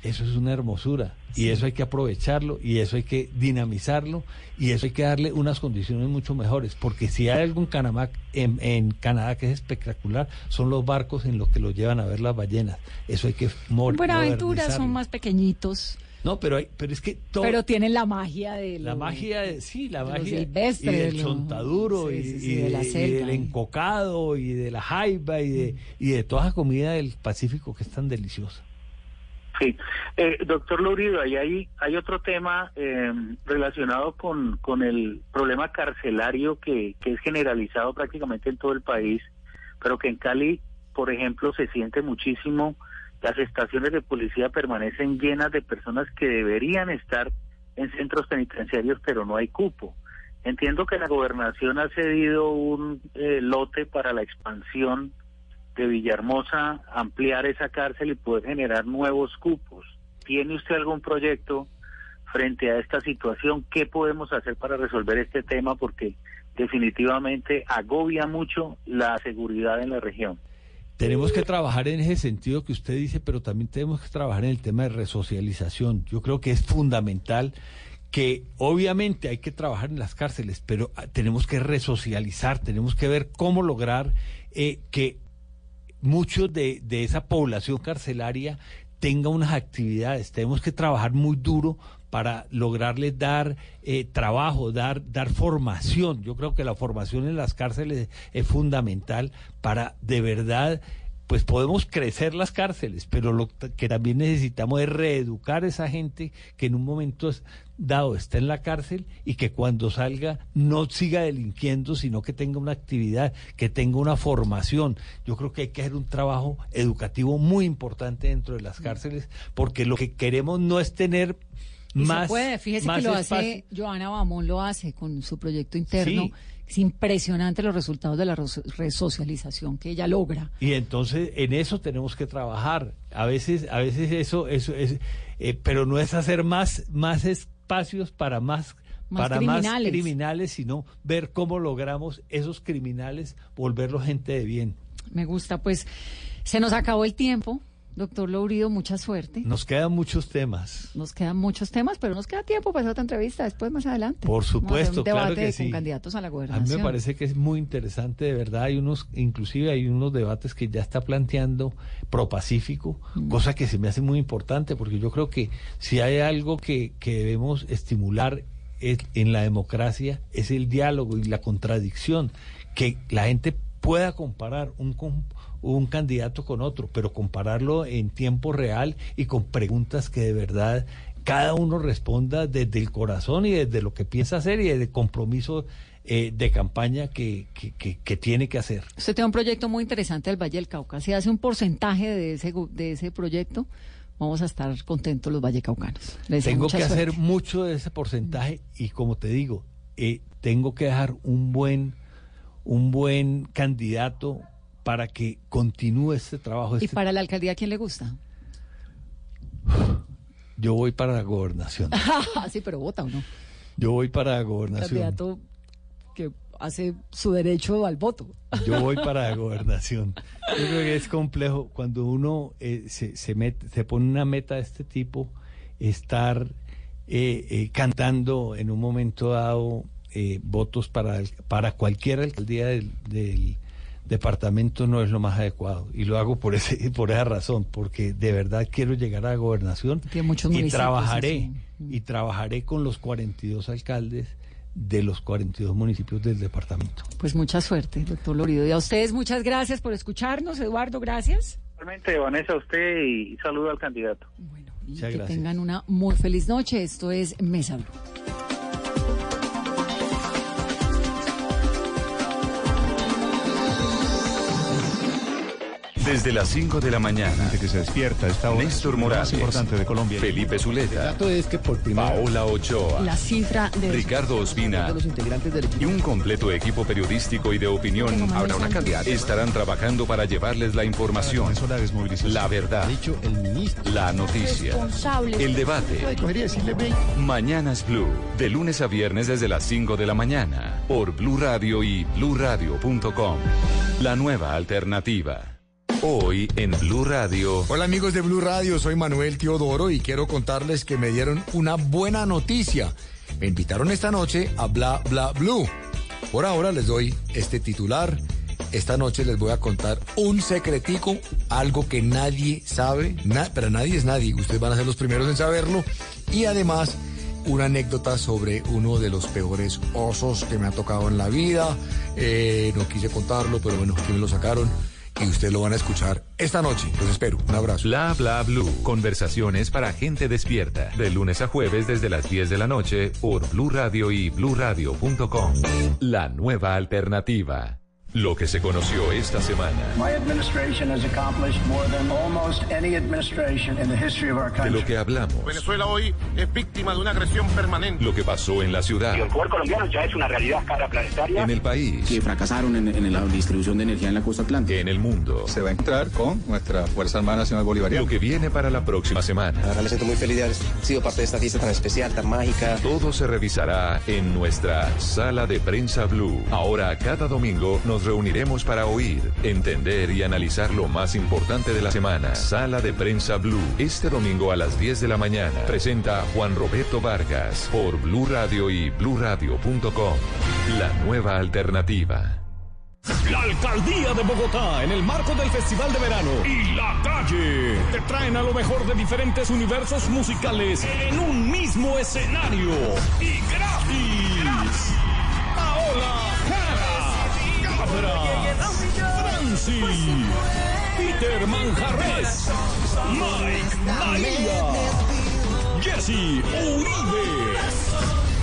Speaker 7: Eso es una hermosura y eso hay que aprovecharlo y eso hay que dinamizarlo y eso hay que darle unas condiciones mucho mejores porque si hay algo en Canadá, en, en Canadá que es espectacular son los barcos en los que los llevan a ver las ballenas. Eso hay que mor-
Speaker 6: Buenaventura son más pequeñitos,
Speaker 7: No, pero hay, pero es que todo
Speaker 6: pero tienen la magia de
Speaker 7: la
Speaker 6: lo-
Speaker 7: magia de, sí, la
Speaker 6: de
Speaker 7: magia
Speaker 6: silvestre,
Speaker 7: y del
Speaker 6: de
Speaker 7: chontaduro
Speaker 6: sí,
Speaker 7: y,
Speaker 6: sí, sí,
Speaker 7: y
Speaker 6: de la
Speaker 7: de- y
Speaker 6: selva,
Speaker 7: del encocado y de la jaiba y de, y de toda la comida del Pacífico que es tan deliciosa.
Speaker 8: Sí, eh, doctor Lourido, ahí hay, hay otro tema eh, relacionado con, con el problema carcelario que, que es generalizado prácticamente en todo el país, pero que en Cali, por ejemplo, se siente muchísimo. Las estaciones de policía permanecen llenas de personas que deberían estar en centros penitenciarios, pero no hay cupo. Entiendo que la gobernación ha cedido un eh, lote para la expansión de Villahermosa, ampliar esa cárcel y poder generar nuevos cupos. ¿Tiene usted algún proyecto frente a esta situación? ¿Qué podemos hacer para resolver este tema? Porque definitivamente agobia mucho la seguridad en la región.
Speaker 7: Tenemos que trabajar en ese sentido que usted dice, pero también tenemos que trabajar en el tema de resocialización. Yo creo que es fundamental que obviamente hay que trabajar en las cárceles, pero ah, tenemos que resocializar, tenemos que ver cómo lograr eh, que muchos de, de esa población carcelaria tenga unas actividades. Tenemos que trabajar muy duro para lograrles dar eh, trabajo, dar, dar formación. Yo creo que la formación en las cárceles es fundamental para de verdad, pues podemos crecer las cárceles, pero lo que también necesitamos es reeducar a esa gente que en un momento dado está en la cárcel y que cuando salga no siga delinquiendo, sino que tenga una actividad, que tenga una formación. Yo creo que hay que hacer un trabajo educativo muy importante dentro de las cárceles, porque lo que queremos no es tener
Speaker 6: Y
Speaker 7: más,
Speaker 6: se puede, fíjese
Speaker 7: más
Speaker 6: que lo
Speaker 7: espacio.
Speaker 6: hace, Joana Bamón lo hace con su proyecto interno.
Speaker 7: Sí.
Speaker 6: Es impresionante los resultados de la res- resocialización que ella logra.
Speaker 7: Y entonces en eso tenemos que trabajar. A veces, a veces eso, eso es, eh, pero no es hacer más, más espacios para más,
Speaker 6: Más
Speaker 7: para más
Speaker 6: criminales.
Speaker 7: criminales, sino ver cómo logramos esos criminales volverlos gente de bien.
Speaker 6: Me gusta, pues. Se nos acabó el tiempo. Doctor Lourido, mucha suerte.
Speaker 7: Nos quedan muchos temas.
Speaker 6: Nos quedan muchos temas, pero nos queda tiempo para otra entrevista después, más adelante.
Speaker 7: Por
Speaker 6: hacer
Speaker 7: supuesto,
Speaker 6: un debate
Speaker 7: claro que
Speaker 6: con
Speaker 7: sí.
Speaker 6: candidatos a la
Speaker 7: A mí
Speaker 6: gobernación.
Speaker 7: me parece que es muy interesante, de verdad. Hay unos, inclusive hay unos debates que ya está planteando Propacífico,
Speaker 6: Mm.
Speaker 7: cosa que se me hace muy importante, porque yo creo que si hay algo que, que debemos estimular es- en la democracia es el diálogo y la contradicción, que la gente pueda comparar un, con- un candidato con otro, pero compararlo en tiempo real y con preguntas que de verdad cada uno responda desde el corazón y desde lo que piensa hacer y desde el compromiso eh, de campaña que, que- que- que tiene que hacer.
Speaker 6: Usted tiene un proyecto muy interesante del Valle del Cauca. Si hace un porcentaje de ese, de ese proyecto, vamos a estar contentos los vallecaucanos. Le deseo
Speaker 7: Tengo que hacer mucho de ese porcentaje y como te digo, eh, tengo que dejar un buen, un buen candidato para que continúe este trabajo.
Speaker 6: ¿Y
Speaker 7: Este-
Speaker 6: para la alcaldía quién le gusta?
Speaker 7: Yo voy para la gobernación.
Speaker 6: sí, pero vota o no.
Speaker 7: Yo voy para la gobernación.
Speaker 6: Candidato que hace su derecho al voto.
Speaker 7: Yo voy para la gobernación. Yo creo que es complejo cuando uno eh, se, se, mete- se pone una meta de este tipo, estar eh, eh, cantando en un momento dado eh, votos para, para cualquier alcaldía del, del departamento no es lo más adecuado. Y lo hago por, ese, por esa razón, porque de verdad quiero llegar a la gobernación y trabajaré,
Speaker 6: sí.
Speaker 7: y trabajaré con los 42 alcaldes de los 42 municipios del departamento.
Speaker 6: Pues mucha suerte, doctor Lorido. Y a ustedes muchas gracias por escucharnos. Eduardo, gracias.
Speaker 8: Realmente, Vanessa, a usted y saludo al candidato.
Speaker 6: Y
Speaker 7: Muchas
Speaker 6: que
Speaker 7: gracias.
Speaker 6: tengan una muy feliz noche. Esto es Mesa Blue.
Speaker 5: Desde las 5 de la mañana. que se despierta esta hora. Néstor Morales. importante de Colombia. Felipe Zuleta.
Speaker 10: es que por primera
Speaker 5: Paola Ochoa.
Speaker 12: La cifra de
Speaker 5: Ricardo Ospina
Speaker 10: los integrantes del
Speaker 5: y un completo equipo periodístico y de opinión
Speaker 10: Habrá una candidata.
Speaker 5: estarán trabajando para llevarles la información, la verdad, la noticia, el debate. Mañanas Blue, de lunes a viernes desde las 5 de la mañana, por Blue Radio y bluradio.com. La nueva alternativa. Hoy en Blue Radio.
Speaker 11: Hola amigos de Blue Radio, soy Manuel Teodoro y quiero contarles que me dieron una buena noticia. Me invitaron esta noche a Bla Bla Blue. Por ahora les doy este titular. Esta noche les voy a contar un secretico, algo que nadie sabe, na- pero nadie es nadie. Ustedes van a ser los primeros en saberlo. Y además, una anécdota sobre uno de los peores osos que me ha tocado en la vida. Eh, no quise contarlo, pero bueno, aquí me lo sacaron. Y ustedes lo van a escuchar esta noche. Los espero. Un abrazo.
Speaker 5: Bla Bla Blue. Conversaciones para gente despierta. De lunes a jueves desde las 10 de la noche por Blue Radio y bluradio.com. La nueva alternativa. Lo que se conoció esta semana.
Speaker 17: My administration has accomplished more than almost any administration in the history of our
Speaker 5: De
Speaker 17: country.
Speaker 5: lo que hablamos.
Speaker 17: Venezuela hoy es víctima de una agresión permanente.
Speaker 5: Lo que pasó en la ciudad.
Speaker 17: El poder colombiano ya es una realidad a escala planetaria.
Speaker 5: En el país.
Speaker 18: que fracasaron en, en la distribución de energía en la costa atlántica.
Speaker 5: En el mundo.
Speaker 18: Se va a entrar con nuestra Fuerza Armada Nacional Bolivariana.
Speaker 5: Lo que viene para la próxima semana.
Speaker 19: La verdad me siento muy feliz de haber sido parte de esta fiesta tan especial, tan mágica.
Speaker 5: Todo se revisará en nuestra sala de prensa Blue. Ahora, cada domingo nos reuniremos para oír, entender y analizar lo más importante de la semana. Sala de prensa Blue. Este domingo a las 10 de la mañana. Presenta Juan Roberto Vargas por Blue Radio y bluradio.com. La nueva alternativa.
Speaker 16: La alcaldía de Bogotá, en el marco del Festival de Verano y la calle, te traen a lo mejor de diferentes universos musicales en un mismo escenario y gratis. Cabra, Franci, Peter Manjarres, Mike María, Jesse Uribe.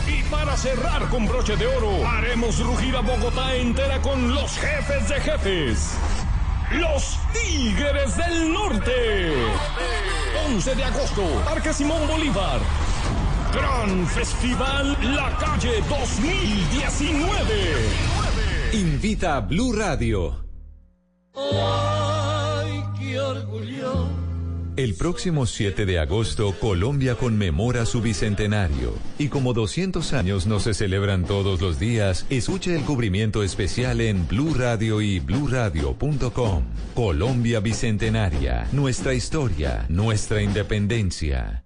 Speaker 16: Y para cerrar con broche de oro, haremos rugir a Bogotá entera con los jefes de jefes. Los Tigres del Norte. 11 de agosto, Parque Simón Bolívar. Gran Festival La Calle 2019.
Speaker 5: Invita a Blue Radio.
Speaker 20: Ay, qué orgullo
Speaker 5: El próximo 7 de agosto, Colombia conmemora su bicentenario. Y como 200 años no se celebran todos los días, escuche el cubrimiento especial en Blue Radio y bluradio.com. Colombia Bicentenaria, nuestra historia, nuestra independencia.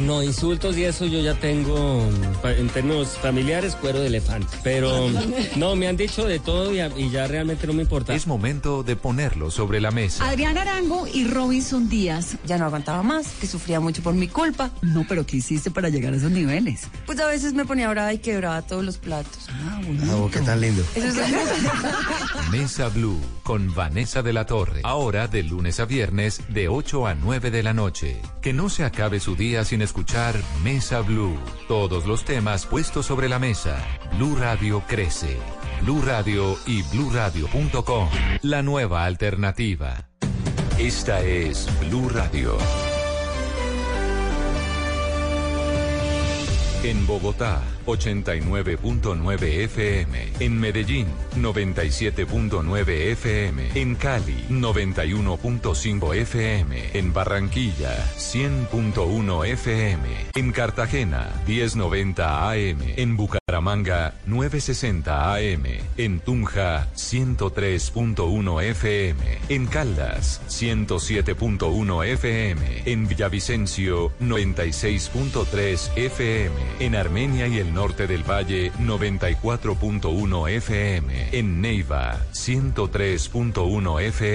Speaker 20: No, insultos y eso yo ya tengo en términos familiares cuero de elefante. Pero no, me han dicho de todo y, y, ya realmente no me importa.
Speaker 5: Es momento de ponerlo sobre la mesa.
Speaker 6: Adrián Arango y Robinson Díaz.
Speaker 21: Ya no aguantaba más, que sufría mucho por mi culpa.
Speaker 6: No, pero ¿qué hiciste para llegar a esos niveles?
Speaker 21: Pues a veces me ponía brava y quebraba todos los platos.
Speaker 22: Ah, bueno. qué tan lindo.
Speaker 21: Eso es
Speaker 5: Mesa Blue con Vanessa de la Torre. Ahora de lunes a viernes de 8 a 9 de la noche. Que no se acabe su día sin escuchar Mesa Blue. Todos los temas puestos sobre la mesa. Blue Radio crece. Blue Radio y bluradio.com. La nueva alternativa. Esta es Blue Radio. En Bogotá, 89.9 FM. En Medellín, 97.9 FM. En Cali, 91.5 FM. En Barranquilla, 100.1 FM. En Cartagena, 1090 AM. En Bucaramanga, 960 AM. En Tunja, 103.1 FM. En Caldas, 107.1 FM. En Villavicencio, 96.3 FM. En Armenia y el norte del Valle 94.1 FM. En Neiva 103.1 FM.